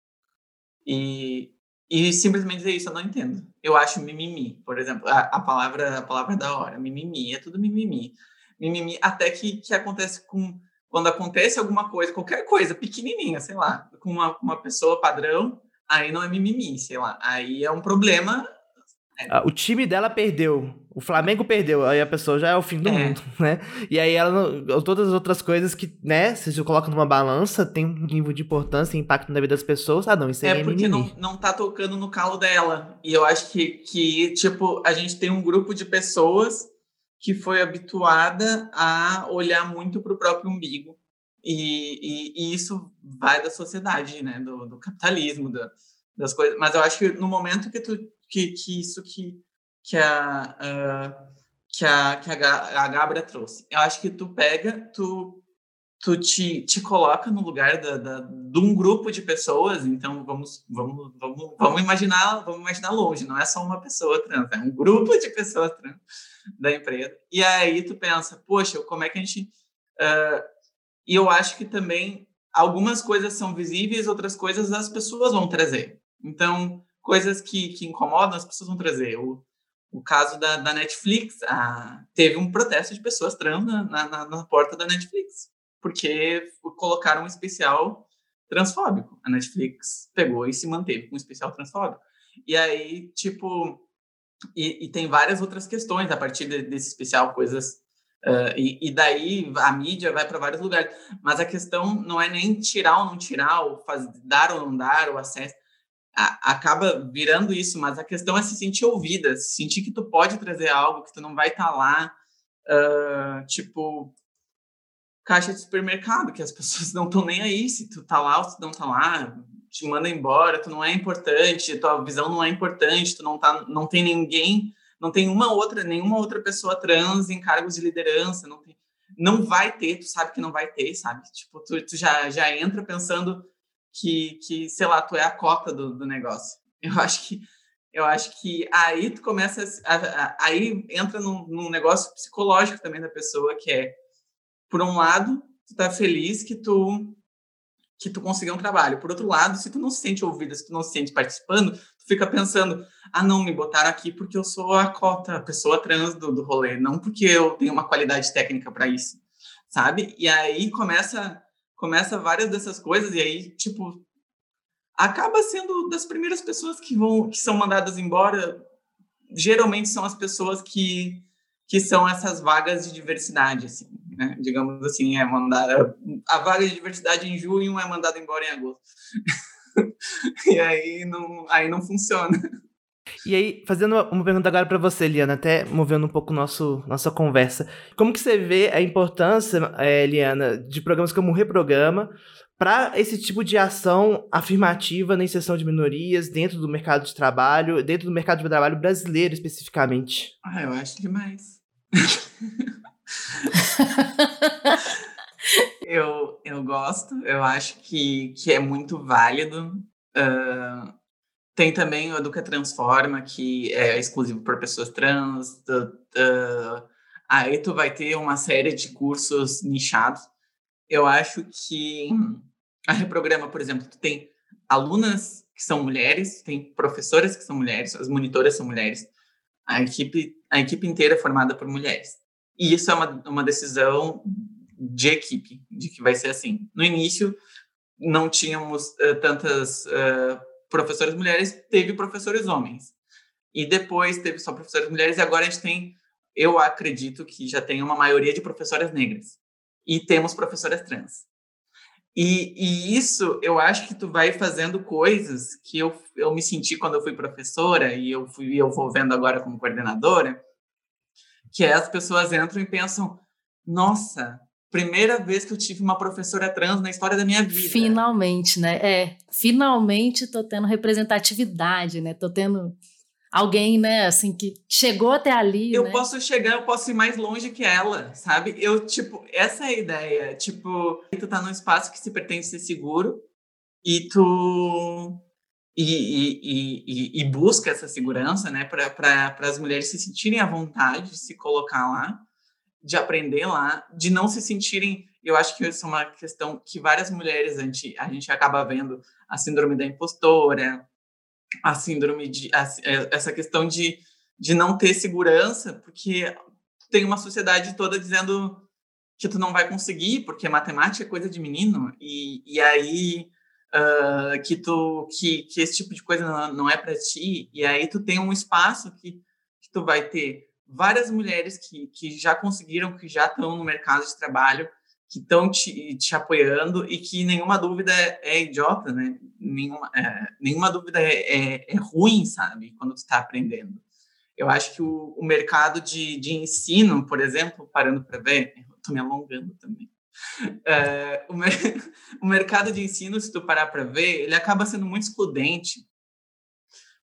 E, e simplesmente dizer isso, eu não entendo. Eu acho mimimi, por exemplo, a, a palavra a palavra da hora, mimimi, é tudo mimimi. Mimimi, até que, que acontece com quando acontece alguma coisa, qualquer coisa pequenininha, sei lá, com uma, uma pessoa padrão, aí não é mimimi, sei lá, aí é um problema é. O time dela perdeu. O Flamengo perdeu. Aí a pessoa já é o fim do é. mundo, né? E aí ela. Todas as outras coisas que, né? Se você coloca numa balança, tem um nível de importância e impacto na vida das pessoas. Ah, não, isso é É porque não, não tá tocando no calo dela. E eu acho que, que, tipo, a gente tem um grupo de pessoas que foi habituada a olhar muito pro próprio umbigo. E, e, e isso vai da sociedade, né? Do, do capitalismo, da, das coisas. Mas eu acho que no momento que tu que, que isso que, que, a, uh, que, a, que a, a Gabra trouxe. Eu acho que tu pega, tu, tu te, te coloca no lugar da, da, de um grupo de pessoas, então vamos, vamos, vamos, vamos, imaginar, vamos imaginar longe, não é só uma pessoa trans, é um grupo de pessoas trans da empresa. E aí tu pensa, poxa, como é que a gente... Uh, e eu acho que também algumas coisas são visíveis, outras coisas as pessoas vão trazer. Então, coisas que, que incomodam, as pessoas vão trazer. O, o caso da, da Netflix, a, teve um protesto de pessoas trans na, na, na, porta da Netflix, porque colocaram um especial transfóbico. A Netflix pegou e se manteve com um especial transfóbico. E aí, tipo, e, e tem várias outras questões a partir de, desse especial, coisas. Uh, e, e, daí a mídia vai para vários lugares. Mas a questão não é nem tirar ou não tirar, ou faz, dar ou não dar o acesso a, acaba virando isso, mas a questão é se sentir ouvida, se sentir que tu pode trazer algo, que tu não vai estar tá lá, uh, tipo, caixa de supermercado, que as pessoas não estão nem aí se tu tá lá ou se não tá lá, te manda embora, tu não é importante, tua visão não é importante, tu não tá, não tem ninguém, não tem uma outra, nenhuma outra pessoa trans em cargos de liderança, não tem, não vai ter, tu sabe que não vai ter, sabe? Tipo, tu, tu já, já entra pensando que, que sei lá, tu é a cota do, do negócio. Eu acho que eu acho que aí tu começa a, a, aí entra num, num, negócio psicológico também da pessoa que é por um lado tu tá feliz que tu que tu conseguiu um trabalho. Por outro lado se tu não se sente ouvida se tu não se sente participando tu fica pensando ah não me botaram aqui porque eu sou a cota a pessoa trans do, do rolê não porque eu tenho uma qualidade técnica para isso sabe? E aí começa começa várias dessas coisas e aí, tipo, acaba sendo das primeiras pessoas que vão que são mandadas embora, geralmente são as pessoas que que são essas vagas de diversidade, assim, né? Digamos assim, é mandada a vaga de diversidade em junho é mandada embora em agosto. e aí não aí não funciona. E aí, fazendo uma pergunta agora para você, Liana, até movendo um pouco nosso, nossa conversa. Como que você vê a importância, é, Liana, de programas como o Reprograma para esse tipo de ação afirmativa na inserção de minorias dentro do mercado de trabalho, dentro do mercado de trabalho brasileiro especificamente? Ah, eu acho demais. eu, eu gosto, eu acho que, que é muito válido. Uh, tem também o Educa Transforma, que é exclusivo para pessoas trans. Uh, aí tu vai ter uma série de cursos nichados. Eu acho que a Reprograma, por exemplo, tu tem alunas que são mulheres, tem professoras que são mulheres, as monitoras são mulheres, a equipe, a equipe inteira é formada por mulheres. E isso é uma, uma decisão de equipe, de que vai ser assim. No início, não tínhamos uh, tantas uh, professoras mulheres, teve professores homens. E depois teve só professoras mulheres, e agora a gente tem, eu acredito que já tem uma maioria de professoras negras. E temos professoras trans. E, e, isso, eu acho que tu vai fazendo coisas que eu, eu me senti quando eu fui professora, e eu fui eu vou vendo agora como coordenadora, que é as pessoas entram e pensam, nossa, primeira vez que eu tive uma professora trans na história da minha vida. Finalmente, né? É, finalmente tô tendo representatividade, né? Tô tendo alguém, né, assim, que chegou até ali. Eu né? posso chegar, eu posso ir mais longe que ela, sabe? Eu, tipo, essa é a ideia. Tipo, tu tá num espaço que se pretende ser seguro e tu. E, e, e, busca essa segurança, né, para as mulheres se sentirem à vontade de se colocar lá, de aprender lá, de não se sentirem. Eu acho que isso é uma questão que várias mulheres a gente, a gente acaba vendo a síndrome da impostora, a síndrome de a, é, essa questão de, de não ter segurança, porque tem uma sociedade toda dizendo que tu não vai conseguir, porque matemática é coisa de menino, e, e aí uh, que tu que, que esse tipo de coisa não, não é para ti e aí tu tem um espaço que, que tu vai ter várias mulheres que, que já conseguiram que já estão no mercado de trabalho que estão te, te apoiando e que nenhuma dúvida é, é idiota né? Nenhuma é, nenhuma dúvida é, é, é, ruim sabe? Quando tu está aprendendo. Eu acho que o, o mercado de, de ensino por exemplo parando para ver estou me alongando também é, o, mer o, mercado de ensino, se tu parar para ver, ele acaba sendo muito excludente,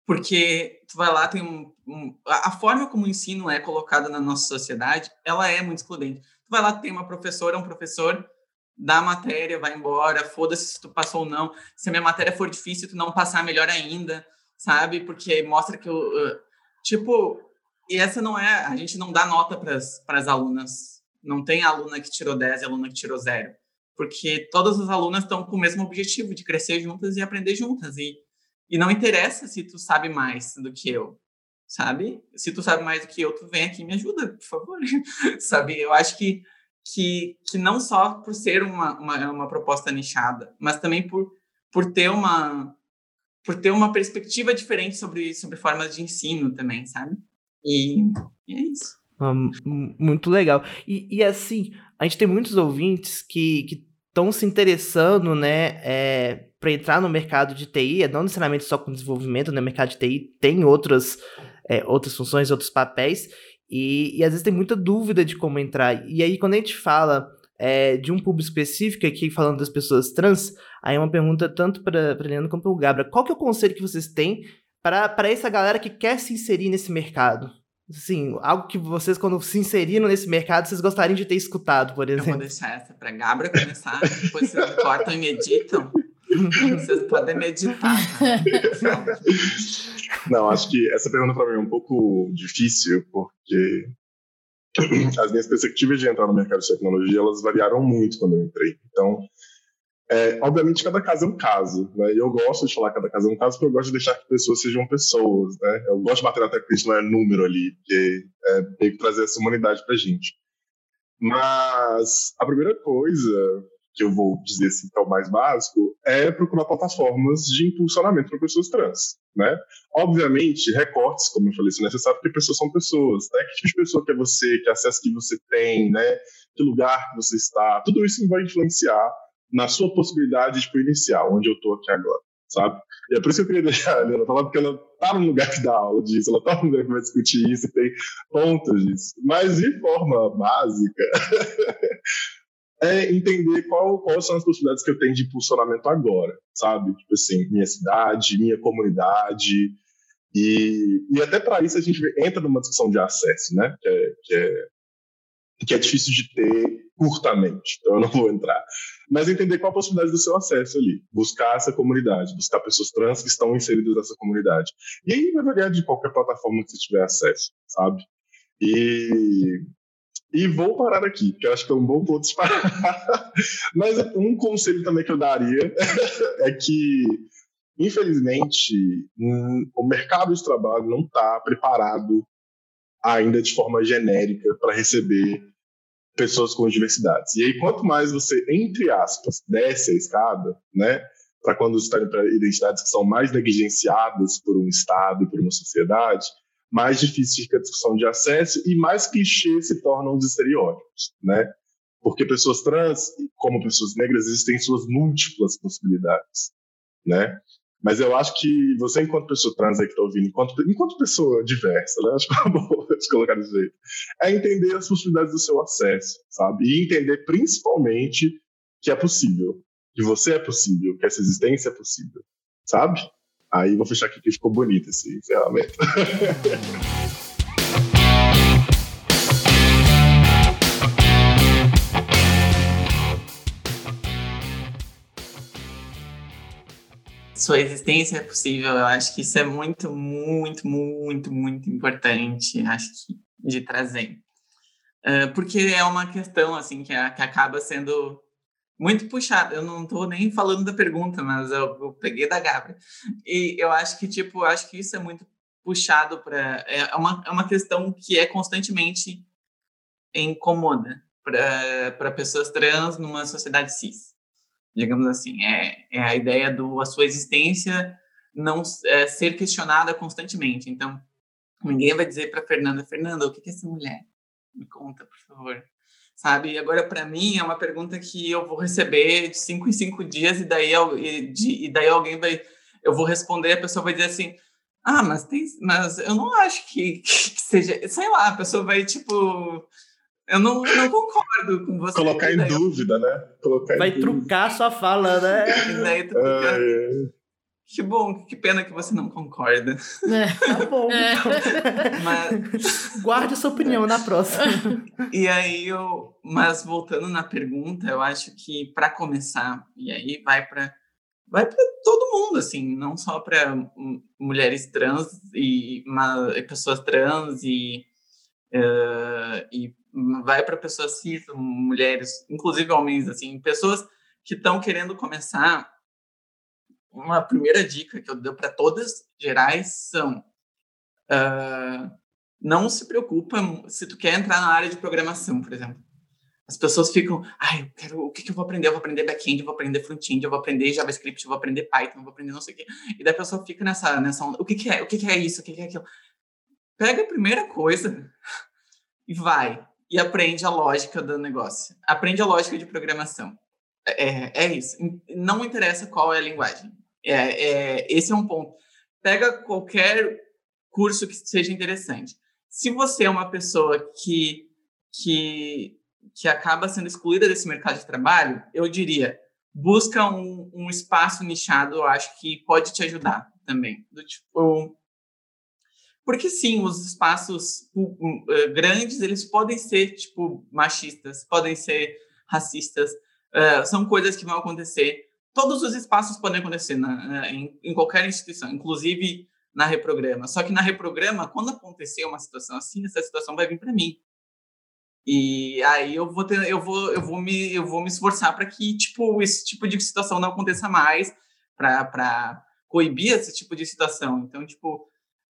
porque tu vai lá, tem um, um, a forma como o ensino é colocado na nossa sociedade, ela é muito excludente. Tu vai lá, tem uma professora, um professor, dá a matéria, vai embora, foda-se se tu passou ou não. Se a minha matéria for difícil, tu não passar, melhor ainda, sabe? Porque mostra que eu... Uh, tipo, e essa não é... A gente não dá nota para as alunas não tem aluna que tirou 10 e aluna que tirou zero. Porque todas as alunas estão com o mesmo objetivo, de crescer juntas e aprender juntas. E, e não interessa se tu sabe mais do que eu, sabe? Se tu sabe mais do que eu, tu vem aqui e me ajuda, por favor. sabe? Eu acho que, que, que não só por ser uma, uma, uma proposta nichada, mas também por, por ter uma por ter uma perspectiva diferente sobre, sobre formas de ensino também, sabe? E, e é isso. Ah, muito legal. E, e, assim, a gente tem muitos ouvintes que estão se interessando, né, é, para entrar no mercado de TI, é não necessariamente só com desenvolvimento, né, mercado de TI tem outras, é, outras funções, outros papéis, e, e, às vezes tem muita dúvida de como entrar. E aí, quando a gente fala é, de um público específico aqui, falando das pessoas trans, aí é uma pergunta tanto para Leandro quanto para o Gabra. Qual que é o conselho que vocês têm para essa galera que quer se inserir nesse mercado? Assim, algo que vocês, quando se inseriram nesse mercado, vocês gostariam de ter escutado, por exemplo. Eu vou deixar essa para Gabra começar, depois vocês cortam e meditam. Vocês podem meditar. Não, acho que essa pergunta para mim é um pouco difícil, porque as minhas perspectivas de entrar no mercado de tecnologia, elas variaram muito quando eu entrei. Então, é, obviamente, cada caso é um caso, né? E eu gosto de falar que cada caso é um caso porque eu gosto de deixar que pessoas sejam pessoas, né? Eu gosto de bater até que isso não é número ali, porque é meio que trazer essa humanidade pra gente. Mas a primeira coisa que eu vou dizer assim, que é o mais básico, é procurar plataformas de impulsionamento para pessoas trans, né? Obviamente, recortes, como eu falei, são necessários porque pessoas são pessoas, né? Que tipo de pessoa que é você, que acesso que você tem, né? Que lugar que você está, tudo isso vai influenciar na sua possibilidade tipo, inicial, onde eu estou aqui agora, sabe? E é por isso que eu queria deixar a Helena falar, porque ela está no lugar que dá aula disso, ela está no lugar que vai discutir isso tem pontos disso. Mas de forma básica, é entender qual, quais são as possibilidades que eu tenho de impulsionamento agora, sabe? Tipo assim, minha cidade, minha comunidade. E, e até para isso a gente entra numa discussão de acesso, né? Que é, que é, que é difícil de ter curtamente, então eu não vou entrar. Mas entender qual a possibilidade do seu acesso ali, buscar essa comunidade, buscar pessoas trans que estão inseridas nessa comunidade. E aí vai variar de qualquer plataforma que você tiver acesso, sabe? E, e vou parar aqui, que eu acho que é um bom ponto de parar. Mas um conselho também que eu daria é que, infelizmente, hum, o mercado de trabalho não está preparado ainda de forma genérica para receber pessoas com diversidades. E aí, quanto mais você, entre aspas, desce a escada, né, para quando você está para identidades que são mais negligenciadas por um Estado, por uma sociedade, mais difícil fica a discussão de acesso e mais clichê se tornam os estereótipos, né? Porque pessoas trans, como pessoas negras, existem suas múltiplas possibilidades, né? Mas eu acho que você, enquanto pessoa trans aí que está ouvindo, enquanto, enquanto pessoa diversa, né? Acho que é bom colocar desse jeito. É entender as possibilidades do seu acesso, sabe? E entender principalmente que é possível. Que você é possível, que essa existência é possível, sabe? Aí vou fechar aqui que ficou bonito esse encerramento. sua existência é possível. Eu acho que isso é muito, muito, muito, muito importante, acho que, de trazer. Uh, porque é uma questão, assim, que, que acaba sendo muito puxada. Eu não estou nem falando da pergunta, mas eu, eu, peguei da Gabriela. E eu acho que, tipo, acho que isso é muito puxado para... É uma, é uma questão que é constantemente incomoda para pessoas trans numa sociedade cis digamos assim. É, é a ideia do a sua existência não é, ser questionada constantemente. Então, ninguém vai dizer para Fernanda, Fernanda, o que é essa mulher? Me conta, por favor. Sabe? Agora, para mim, é uma pergunta que eu vou receber de cinco em cinco dias e daí, e, de, e daí alguém vai... Eu vou responder, a pessoa vai dizer assim, ah, mas tem, mas eu não acho que, que seja, sei lá, a pessoa vai tipo eu não, não concordo com você. Colocar em dúvida, né? Colocar Vai trucar sua fala, né? Daí tu fica... Que bom, que pena que você não concorda. É, tá bom. É. Mas... Guarde sua opinião na próxima. E aí eu, mas voltando na pergunta, eu acho que para começar, e aí vai para vai para todo mundo assim, não só para mulheres trans e uma, pessoas trans e uh, e vai para pessoas cis, mulheres, inclusive homens, assim, pessoas que estão querendo começar. Uma primeira dica que eu dou para todas gerais são uh, não se preocupa se tu quer entrar na área de programação, por exemplo. As pessoas ficam, ai, eu quero, o que, que eu vou aprender? Eu vou aprender back-end, eu vou aprender front-end, eu vou aprender JavaScript, eu vou aprender Python, eu vou aprender não sei o quê. E daí a pessoa fica nessa, nessa onda, o que, que é? O que, que é isso? O que, que é aquilo? Pega a primeira coisa e vai e aprende a lógica do negócio. Aprende a lógica de programação. É, é isso. Não interessa qual é a linguagem. É, é, esse é um ponto. Pega qualquer curso que seja interessante. Se você é uma pessoa que, que, que acaba sendo excluída desse mercado de trabalho, eu diria, busca um, um espaço nichado, eu acho que pode te ajudar também. Do tipo, porque sim, os espaços uh, grandes, eles podem ser, tipo, machistas, podem ser racistas, uh, são coisas que vão acontecer. Todos os espaços podem acontecer na, em, em, qualquer instituição, inclusive na Reprograma. Só que na Reprograma, quando acontecer uma situação assim, essa situação vai vir para mim. E aí eu vou ter, eu vou, eu vou me, eu vou me esforçar para que tipo esse tipo de situação não aconteça mais, para coibir esse tipo de situação. Então, tipo,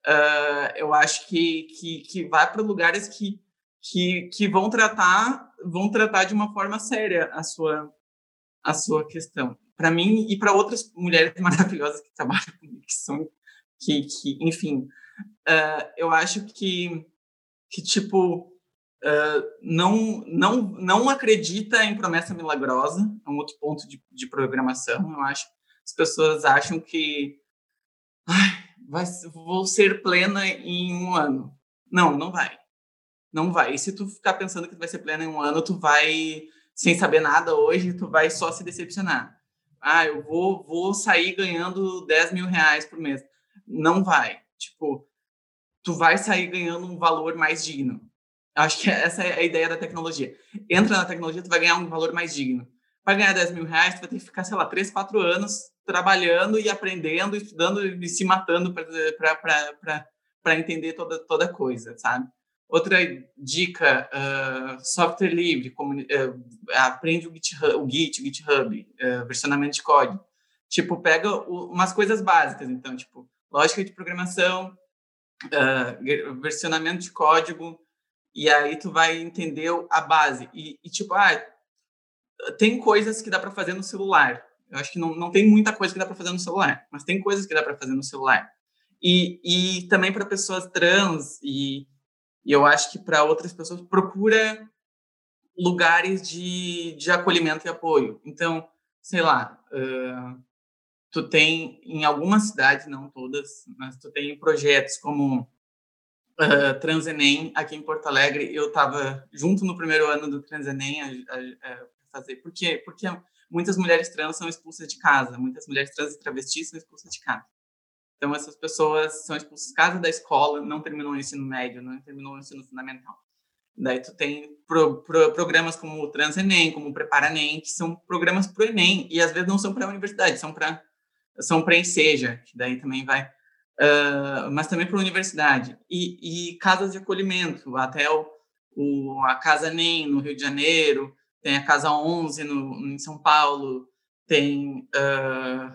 uh, eu acho que, que, que vai para lugares que, que, que vão tratar vão tratar de uma forma séria a sua a sua questão. Para mim e para outras mulheres maravilhosas que trabalham comigo, que são que, que enfim, uh, eu acho que que tipo uh, não não não acredita em promessa milagrosa, é um outro ponto de, de programação. Eu acho as pessoas acham que vai, vou ser plena em um ano. Não, não vai. Não vai. E se tu ficar pensando que tu vai ser plena em um ano, tu vai, sem saber nada hoje, tu vai só se decepcionar. Ah, eu vou, vou sair ganhando 10 mil reais por mês. Não vai. Tipo, tu vai sair ganhando um valor mais digno. Acho que essa é a ideia da tecnologia. Entra na tecnologia, tu vai ganhar um valor mais digno. Para ganhar 10 mil reais, tu vai ter que ficar, sei lá, 3, 4 anos trabalhando e aprendendo, estudando e se matando para entender toda, toda coisa, sabe? Outra dica, uh, software livre, uh, aprende o GitHub, o Git, o GitHub, uh, versionamento de código. Tipo, pega o, umas coisas básicas, então, tipo, lógica de programação, versionamento de código, e aí tu vai entender a base. E, e tipo, ah, tem coisas que dá para fazer no celular. Eu acho que não, não tem muita coisa que dá para fazer no celular, mas tem coisas que dá para fazer no celular. E, e também para pessoas trans, e, e eu acho que para outras pessoas, procura lugares de, de acolhimento e apoio. Então, sei lá, uh, tu tem em algumas cidades, não todas, mas tu tem projetos como uh, Transenem aqui em Porto Alegre. Eu estava junto no primeiro ano do Transenem a, fazer. Por quê? Porque muitas mulheres trans são expulsas de casa, muitas mulheres trans e travestis são expulsas de casa. Então, essas pessoas são expulsas de casa da escola, não terminam o ensino médio, não terminam o ensino fundamental. Daí tu tem pro, pro, programas como o Trans Enem, como o Prepara Enem, que são programas para o Enem, e às vezes não são para a universidade, são para são para enseja, que daí também vai, uh, mas também para a universidade. E, e, casas de acolhimento, até o, o, a Casa NEM, no Rio de Janeiro, tem a Casa 11 no, em São Paulo, tem... Uh,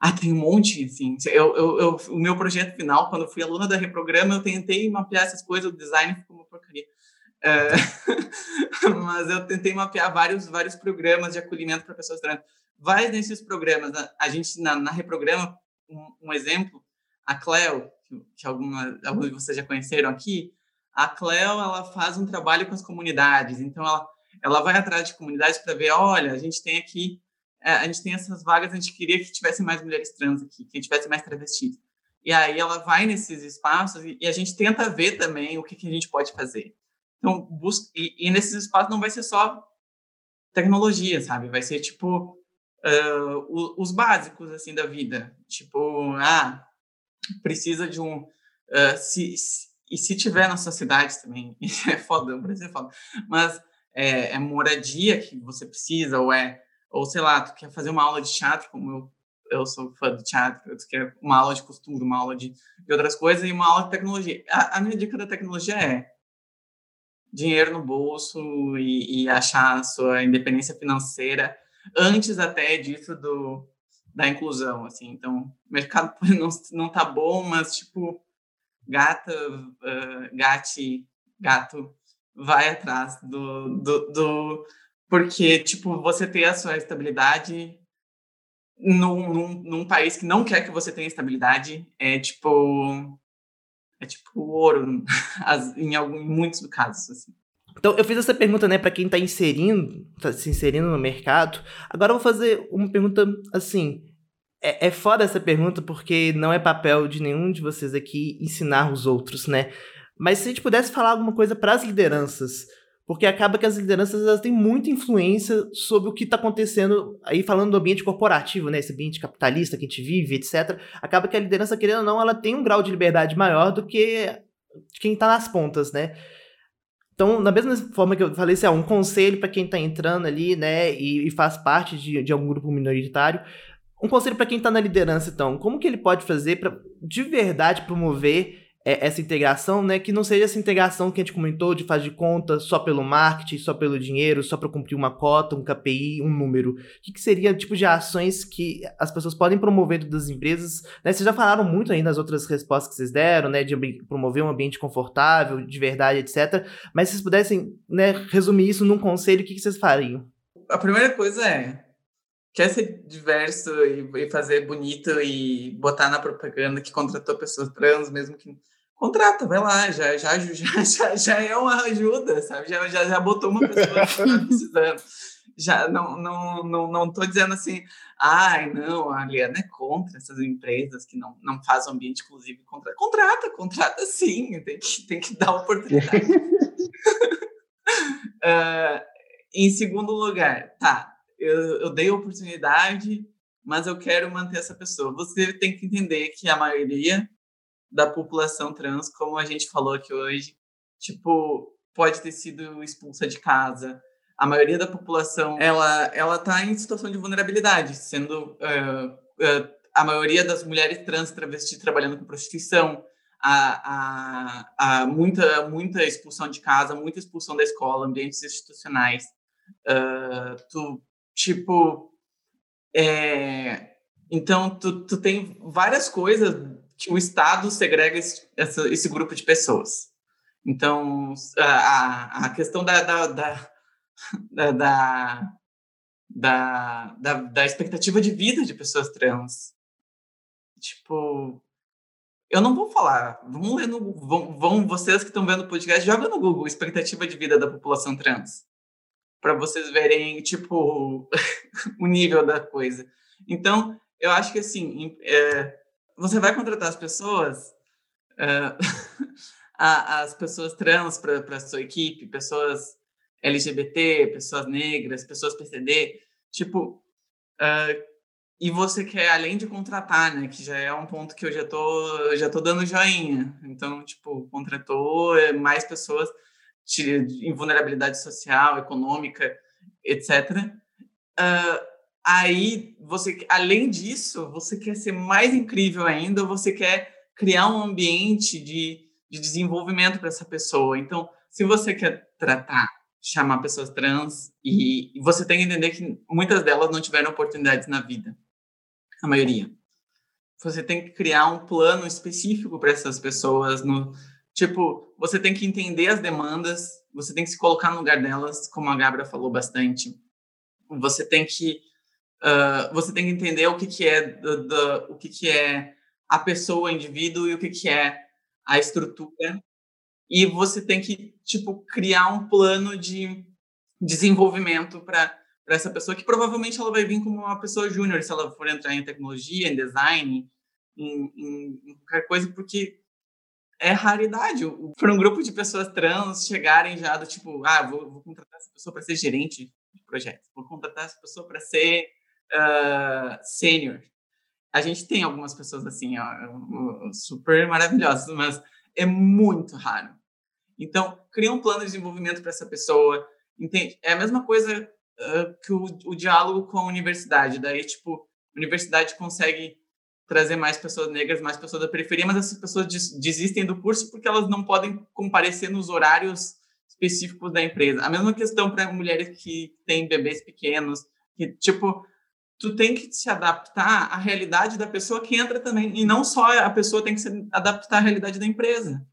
ah, tem um monte, assim. Eu, eu, eu, o meu projeto final, quando eu fui aluna da Reprograma, eu tentei mapear essas coisas, o design ficou uma porcaria. É, mas eu tentei mapear vários, vários programas de acolhimento para pessoas trans. Vários desses programas, a, gente, na, na Reprograma, um, um, exemplo, a Cleo, que, que alguma, alguns de vocês já conheceram aqui, a Cleo, ela faz um trabalho com as comunidades, então ela, ela vai atrás de comunidades para ver, olha, a gente tem aqui é, a gente tem essas vagas, a gente queria que tivesse mais mulheres trans aqui, que tivesse mais travestis. E aí ela vai nesses espaços e, a gente tenta ver também o que, que a gente pode fazer. Então, busca, e, e, nesses espaços não vai ser só tecnologia, sabe? Vai ser tipo uh, os básicos assim da vida, tipo, ah, precisa de um uh, se, se, e se tiver na sua cidade também, é foda, Brasil é foda, mas é, é moradia que você precisa ou é ou sei lá, tu quer fazer uma aula de teatro, como eu, eu sou fã de teatro, tu quer uma aula de costura, uma aula de, de outras coisas e uma aula de tecnologia. A, a, minha dica da tecnologia é dinheiro no bolso e, e achar a sua independência financeira antes até disso do, da inclusão, assim. Então, o mercado não, não tá bom, mas, tipo, gata, uh, gato vai atrás do, do, do porque, tipo, você ter a sua estabilidade num, num, num, país que não quer que você tenha estabilidade é tipo. É tipo ouro, em, algum, em muitos casos, assim. Então, eu fiz essa pergunta, né, para quem tá inserindo, tá se inserindo no mercado. Agora eu vou fazer uma pergunta assim. É, é foda essa pergunta porque não é papel de nenhum de vocês aqui ensinar os outros, né? Mas se a gente pudesse falar alguma coisa para as lideranças, porque acaba que as lideranças elas têm muita influência sobre o que está acontecendo, aí falando do ambiente corporativo, né, esse ambiente capitalista que a gente vive, etc. Acaba que a liderança, querendo ou não, ela tem um grau de liberdade maior do que quem está nas pontas, né? Então, da mesma forma que eu falei, assim, é um conselho para quem está entrando ali, né, e, e faz parte de, de algum grupo minoritário, um conselho para quem está na liderança, então, como que ele pode fazer para de verdade promover é, essa integração, né? Que não seja essa integração que a gente comentou de fazer de conta só pelo marketing, só pelo dinheiro, só para cumprir uma cota, um KPI, um número. O que, que seria tipo de ações que as pessoas podem promover dentro das empresas? Né? Vocês já falaram muito aí nas outras respostas que vocês deram, né? De promover um ambiente confortável, de verdade, etc. Mas se vocês pudessem né, resumir isso num conselho, o que, que vocês fariam? A primeira coisa é quer ser diverso e, fazer bonito e botar na propaganda que contratou pessoas trans, mesmo que contrata, vai lá, já, já, já, já, já é uma ajuda, sabe? Já, já, já botou uma pessoa que está precisando. Já não, não, não, não dizendo assim, ai, não, a Liana é contra essas empresas que não, não fazem ambiente inclusive. Contrata, contrata, contrata sim, tem que, tem que dar oportunidade. uh, em segundo lugar, tá, eu, eu dei oportunidade, mas eu quero manter essa pessoa. Você tem que entender que a maioria da população trans, como a gente falou aqui hoje, tipo, pode ter sido expulsa de casa. A maioria da população, ela ela tá em situação de vulnerabilidade, sendo uh, uh, a maioria das mulheres trans travestis trabalhando com prostituição, a, a, a muita muita expulsão de casa, muita expulsão da escola, ambientes institucionais. Uh, tu tipo é, então tu, tu tem várias coisas o Estado segrega esse, esse grupo de pessoas. Então, a, a questão da, da, da, da, da, da, expectativa de vida de pessoas trans. Tipo, eu não vou falar. Vamos ler no, vão, vão vocês que estão vendo o podcast, joga no Google expectativa de vida da população trans, para vocês verem tipo o nível da coisa. Então, eu acho que assim, é, você vai contratar as pessoas, uh, as pessoas trans para a sua equipe, pessoas LGBT, pessoas negras, pessoas PCD, tipo, uh, e você quer além de contratar, né, que já é um ponto que eu já tô já tô dando joinha. Então, tipo, contratou é, mais pessoas em vulnerabilidade social, econômica, etc. Uh, aí você, além disso, você quer ser mais incrível ainda, você quer criar um ambiente de, de desenvolvimento para essa pessoa. Então, se você quer tratar, chamar pessoas trans, e, você tem que entender que muitas delas não tiveram oportunidades na vida, a maioria. Você tem que criar um plano específico para essas pessoas, no, tipo, você tem que entender as demandas, você tem que se colocar no lugar delas, como a Gabra falou bastante. Você tem que uh, você tem que entender o que que é do, do, o que que é a pessoa, o indivíduo e o que que é a estrutura. E você tem que tipo criar um plano de desenvolvimento para para essa pessoa que provavelmente ela vai vir como uma pessoa júnior se ela for entrar em tecnologia, em design, em, em, qualquer coisa, porque é raridade para um grupo de pessoas trans chegarem já do tipo, ah, vou, vou contratar essa pessoa para ser gerente de projeto, vou contratar essa pessoa para ser uh, sênior. A gente tem algumas pessoas assim, ó, super maravilhosas, mas é muito raro. Então, cria um plano de desenvolvimento para essa pessoa. Entende? É a mesma coisa uh, que o, o, diálogo com a universidade. Daí, tipo, a universidade consegue trazer mais pessoas negras, mais pessoas da periferia, mas essas pessoas des desistem do curso porque elas não podem comparecer nos horários específicos da empresa. A mesma questão para mulheres que têm bebês pequenos, que, tipo, tu tem que se adaptar à realidade da pessoa que entra também. E não só a pessoa tem que se adaptar à realidade da empresa.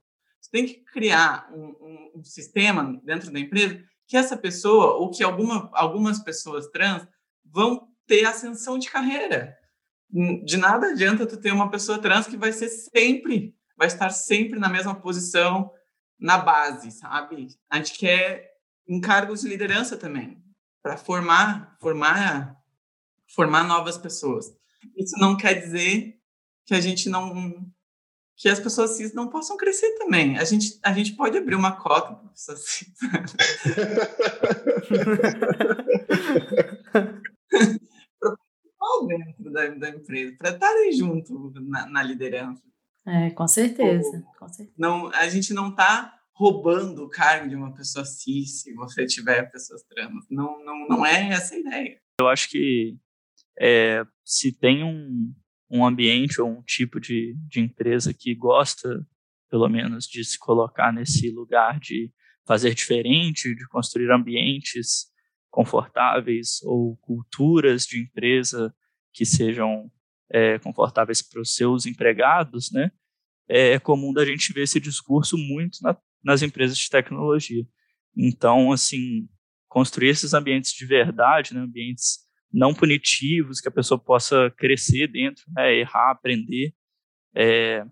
Tu tem que criar um, um, um sistema dentro da empresa que essa pessoa, ou que alguma, algumas pessoas trans, vão ter ascensão de carreira. De nada adianta tu ter uma pessoa trans que vai ser sempre, vai estar sempre na mesma posição na base, sabe? A gente quer encargos de liderança também, para formar, formar formar novas pessoas. Isso não quer dizer que a gente não que as pessoas cis não possam crescer também. A gente, a gente pode abrir uma cota para pessoas cis. dentro da, da empresa, para estarem junto na, na, liderança. É, com certeza, com certeza. Não, a gente não está roubando o cargo de uma pessoa cis se você tiver pessoas trans. Não, não, não é essa a ideia. Eu acho que é, se tem um, um ambiente ou um tipo de, de empresa que gosta, pelo menos, de se colocar nesse lugar de fazer diferente, de construir ambientes confortáveis ou culturas de empresa que sejam é, confortáveis para os seus empregados, né? É comum da gente ver esse discurso muito na, nas empresas de tecnologia. Então, assim, construir esses ambientes de verdade, né, ambientes não punitivos, que a pessoa possa crescer dentro, né, errar, aprender. É,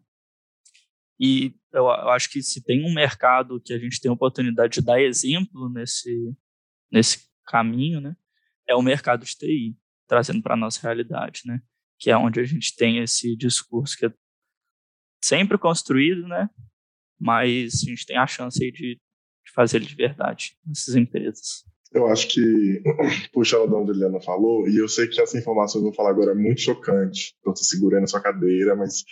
e eu, acho que se tem um mercado que a gente tem a oportunidade de dar exemplo nesse, nesse caminho, né, é o mercado de TI, trazendo para a nossa realidade, né, que é onde a gente tem esse discurso que é sempre construído, né, mas a gente tem a chance de, de fazer ele de verdade nessas empresas. Eu acho que, puxando de onde a Eliana falou, e eu sei que essa informação que eu vou falar agora é muito chocante, então você segurando a sua cadeira, mas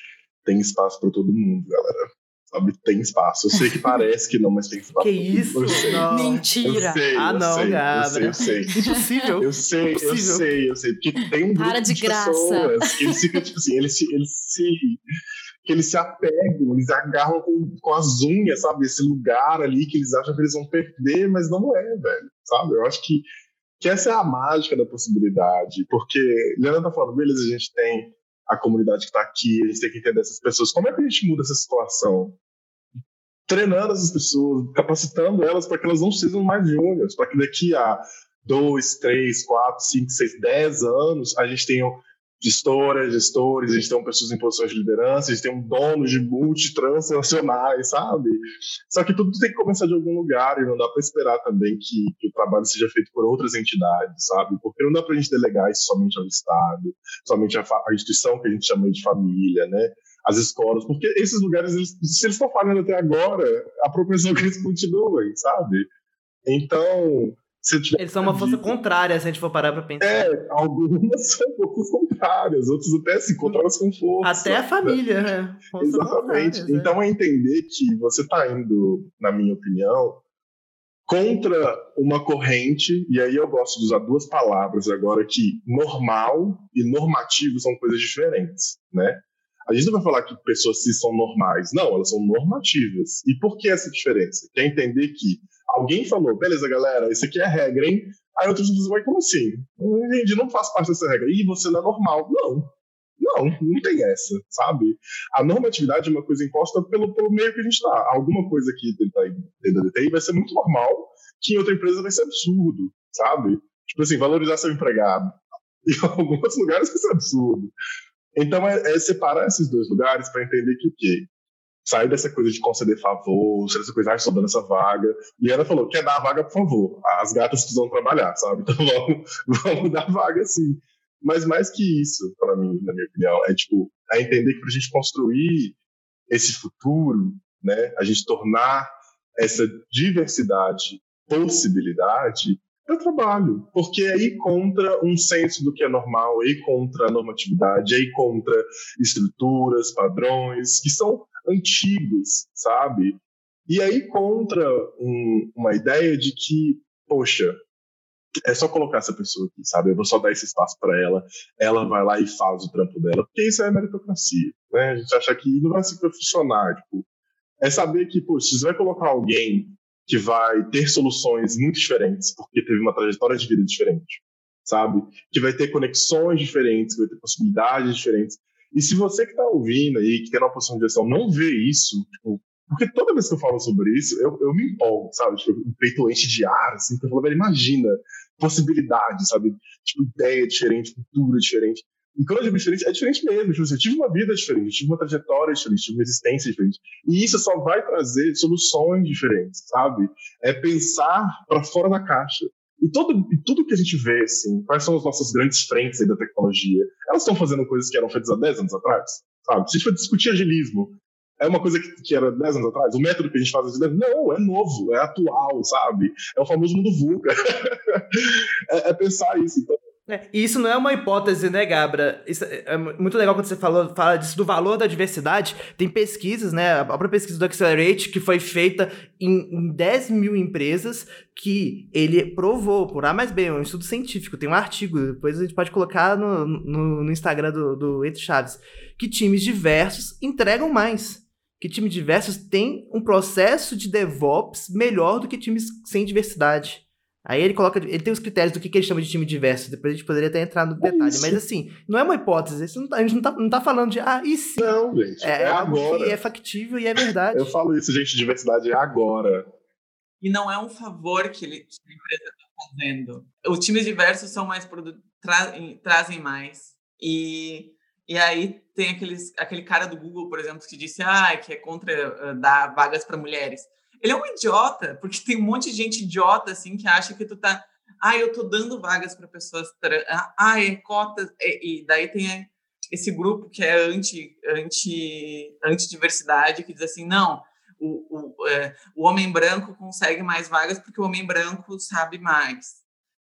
tem espaço para todo mundo, galera. Sabe, tem espaço. Eu sei que parece que não, mas tem espaço. Que isso? Não. Mentira. Eu sei, ah, eu não, sei, Gabriel. Eu sei, eu sei. Impossível. Eu sei, Impossível. eu sei, eu sei. Porque tem um grupo Para de de graça. pessoas que eles ficam, tipo assim, eles se, eles se que eles se apegam, eles agarram com, com as unhas, sabe? Esse lugar ali que eles acham que eles vão perder, mas não é, velho, sabe? Eu acho que, que essa é a mágica da possibilidade, porque Leandro tá falando, beleza, a gente tem a comunidade que tá aqui, a gente tem que entender essas pessoas. Como é que a gente muda essa situação? Treinando essas pessoas, capacitando elas para que elas não sejam mais júniores, para que daqui a dois, três, quatro, cinco, seis, dez anos a gente tenha gestoras, gestores, a gente tem pessoas em posições de liderança, a gente tem um dono de multitransnacionais, sabe? Só que tudo tem que começar de algum lugar e não dá para esperar também que, que, o trabalho seja feito por outras entidades, sabe? Porque não dá para a gente delegar isso somente ao Estado, somente à, à instituição que a gente chama de família, né? As escolas, porque esses lugares, eles, se eles estão falhando até agora, a propensão que eles continuem, sabe? Então, eles são uma força contrária, se a gente for parar pra pensar. É, algumas são forças contrárias, outras até se encontram com força. Até a família, né? Exatamente. Então é entender que você tá indo, na minha opinião, contra uma corrente, e aí eu gosto de usar duas palavras agora, que normal e normativo são coisas diferentes, né? A gente não vai falar que pessoas cis são normais. Não, elas são normativas. E por que essa diferença? Quer entender que alguém falou, beleza, galera, isso aqui é regra, hein? Aí outras pessoas vão, como assim? Entendi, não faz parte dessa regra. E você não é normal. Não. Não, não tem essa, sabe? A normatividade é uma coisa imposta pelo, pelo meio que a gente está. Alguma coisa está dentro da DTI vai ser muito normal, que em outra empresa vai ser absurdo, sabe? Tipo assim, valorizar seu empregado. Em alguns lugares vai ser absurdo. Então é, é separar esses dois lugares para entender que o quê? Sair dessa coisa de conceder favor, dessa coisa, ah, estou dando essa vaga. E ela falou, quer dar a vaga, por favor. As gatas precisam trabalhar, sabe? Então vamos, vamos dar vaga sim. Mas mais que isso, para mim, na minha opinião, é tipo, é entender que para a gente construir esse futuro, né, a gente tornar essa diversidade possibilidade, é trabalho, porque é ir contra um senso do que é normal, é ir contra a normatividade, é ir contra estruturas, padrões que são antigos, sabe? E aí contra um, uma ideia de que, poxa, é só colocar essa pessoa aqui, sabe? Eu vou só dar esse espaço para ela, ela vai lá e faz o trampo dela, porque isso é meritocracia, né? A gente acha que não vai se funcionar, tipo, é saber que, pô, se você vai colocar alguém que vai ter soluções muito diferentes, porque teve uma trajetória de vida diferente, sabe? Que vai ter conexões diferentes, vai ter possibilidades diferentes. E se você que está ouvindo aí, que tem uma posição de gestão, não vê isso, tipo, porque toda vez que eu falo sobre isso, eu, eu me empolgo, sabe? Tipo, um peito enche de ar, assim, porque eu falo, velho, imagina, possibilidade, sabe? Tipo, ideia diferente, cultura diferente. E eu diferente, é diferente mesmo. Tipo, assim, eu tive uma vida diferente, tive uma trajetória diferente, tive uma existência diferente. E isso só vai trazer soluções diferentes, sabe? É pensar para fora da caixa. E, todo, e tudo que a gente vê, assim, quais são as nossas grandes frentes aí da tecnologia? Elas estão fazendo coisas que eram feitas há 10 anos atrás, sabe? Se a gente for discutir agilismo, é uma coisa que, que era 10 anos atrás? O método que a gente faz hoje não, é novo, é atual, sabe? É o famoso mundo VUCA. é, é, pensar isso. Então. É, e isso não é uma hipótese, né, Gabra? Isso é, é muito legal quando você falou, fala disso do valor da diversidade. Tem pesquisas, né? A própria pesquisa do Accelerate, que foi feita em, em 10 mil empresas, que ele provou, por A mais B, é um estudo científico, tem um artigo, depois a gente pode colocar no, no, no Instagram do, do Entre Chaves, que times diversos entregam mais que times diversos têm um processo de DevOps melhor do que times sem diversidade. Aí ele coloca, ele tem os critérios do que, que ele chama de time diverso. Depois a gente poderia até entrar no é detalhe. Mas assim, não é uma hipótese. Isso não tá, a gente não tá, não tá falando de, ah, e sim. Não, gente. É, é agora. é factível e é verdade. Eu falo isso, gente, diversidade é agora. E não é um favor que, ele, que a empresa está fazendo. Os times diversos são mais tra trazem mais. E e aí tem aqueles, aquele cara do Google, por exemplo, que disse ah, que é contra uh, dar vagas para mulheres. Ele é um idiota, porque tem um monte de gente idiota assim que acha que tu tá, ah, eu tô dando vagas para pessoas trans, ah, é cota, e, daí tem esse grupo que é anti anti anti diversidade que diz assim, não, o, o, é, o homem branco consegue mais vagas porque o homem branco sabe mais.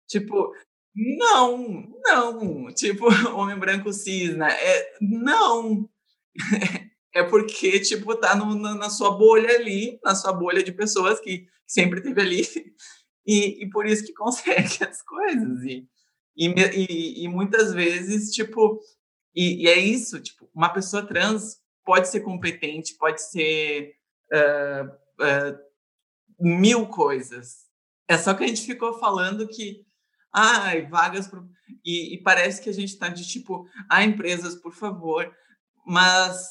Tipo, não, não. Tipo, homem branco cis, né? É, não. É porque, tipo, tá no, na, na, sua bolha ali, na sua bolha de pessoas que sempre teve ali. E, e por isso que consegue as coisas. E, e, e muitas vezes, tipo, e, e, é isso, tipo, uma pessoa trans pode ser competente, pode ser uh, uh, mil coisas. É só que a gente ficou falando que ai, vagas pro... e, e, parece que a gente está de tipo, ah, empresas, por favor, mas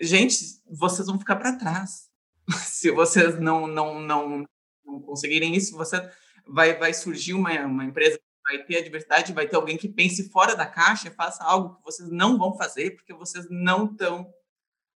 gente, vocês vão ficar para trás se vocês não, não, não, não conseguirem isso, você vai, vai surgir uma, uma empresa vai ter a diversidade, vai ter alguém que pense fora da caixa, faça algo que vocês não vão fazer porque vocês não estão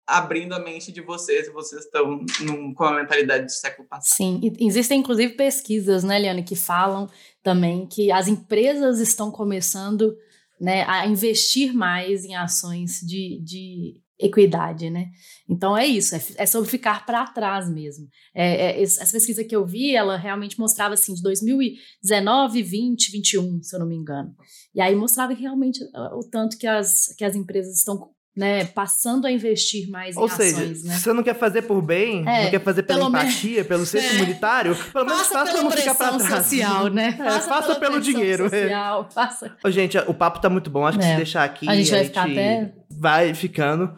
abrindo a mente de vocês e vocês estão num, com a mentalidade do século passado. Sim, e existem inclusive pesquisas, né, Liane, que falam também que as empresas estão começando né, a investir mais em ações de, de equidade, né? Então é isso, é, é sobre ficar para trás mesmo. É, é, essa pesquisa que eu vi, ela realmente mostrava assim de 2019, 20, 21, se eu não me engano. E aí mostrava realmente uh, o tanto que as, que as empresas estão né, passando a investir mais Ou em seja, ações, né? se você não quer fazer por bem, É, não quer fazer pela pelo empatia, pelo senso É. imunitário, pelo menos Faça faça pra não ficar pra pressão trás. social, né? É, faça pela pelo pressão dinheiro, é. Social, faça. Ô, gente, o papo tá muito bom. Acho que É. se deixar aqui. A gente vai ficar até- Vai ficando.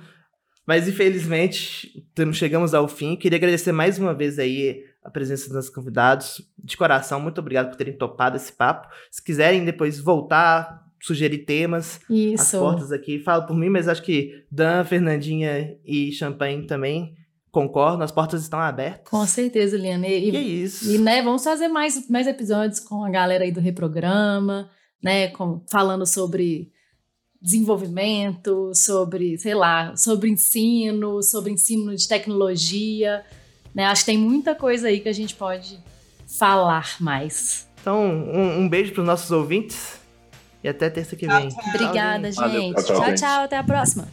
Mas infelizmente, temos- chegamos ao fim. Queria agradecer mais uma vez aí a presença dos nossos convidados. De coração, muito obrigado por terem topado esse papo. Se quiserem depois voltar, sugerir temas, as Isso. portas aqui, falo por mim, mas acho que Dan, Fernandinha e Champagne também concordam. As portas estão abertas. Com certeza, Liana. E, E é isso. E, né, vamos fazer mais, mais episódios com a galera aí do Reprograma, né, com, falando sobre desenvolvimento, sobre, sei lá, sobre ensino, sobre ensino de tecnologia, né, acho que tem muita coisa aí que a gente pode falar mais. Então, um, um beijo para os nossos ouvintes e até terça que vem. Obrigada, Valeu. gente. Tchau, tchau, tchau, tchau, até a próxima.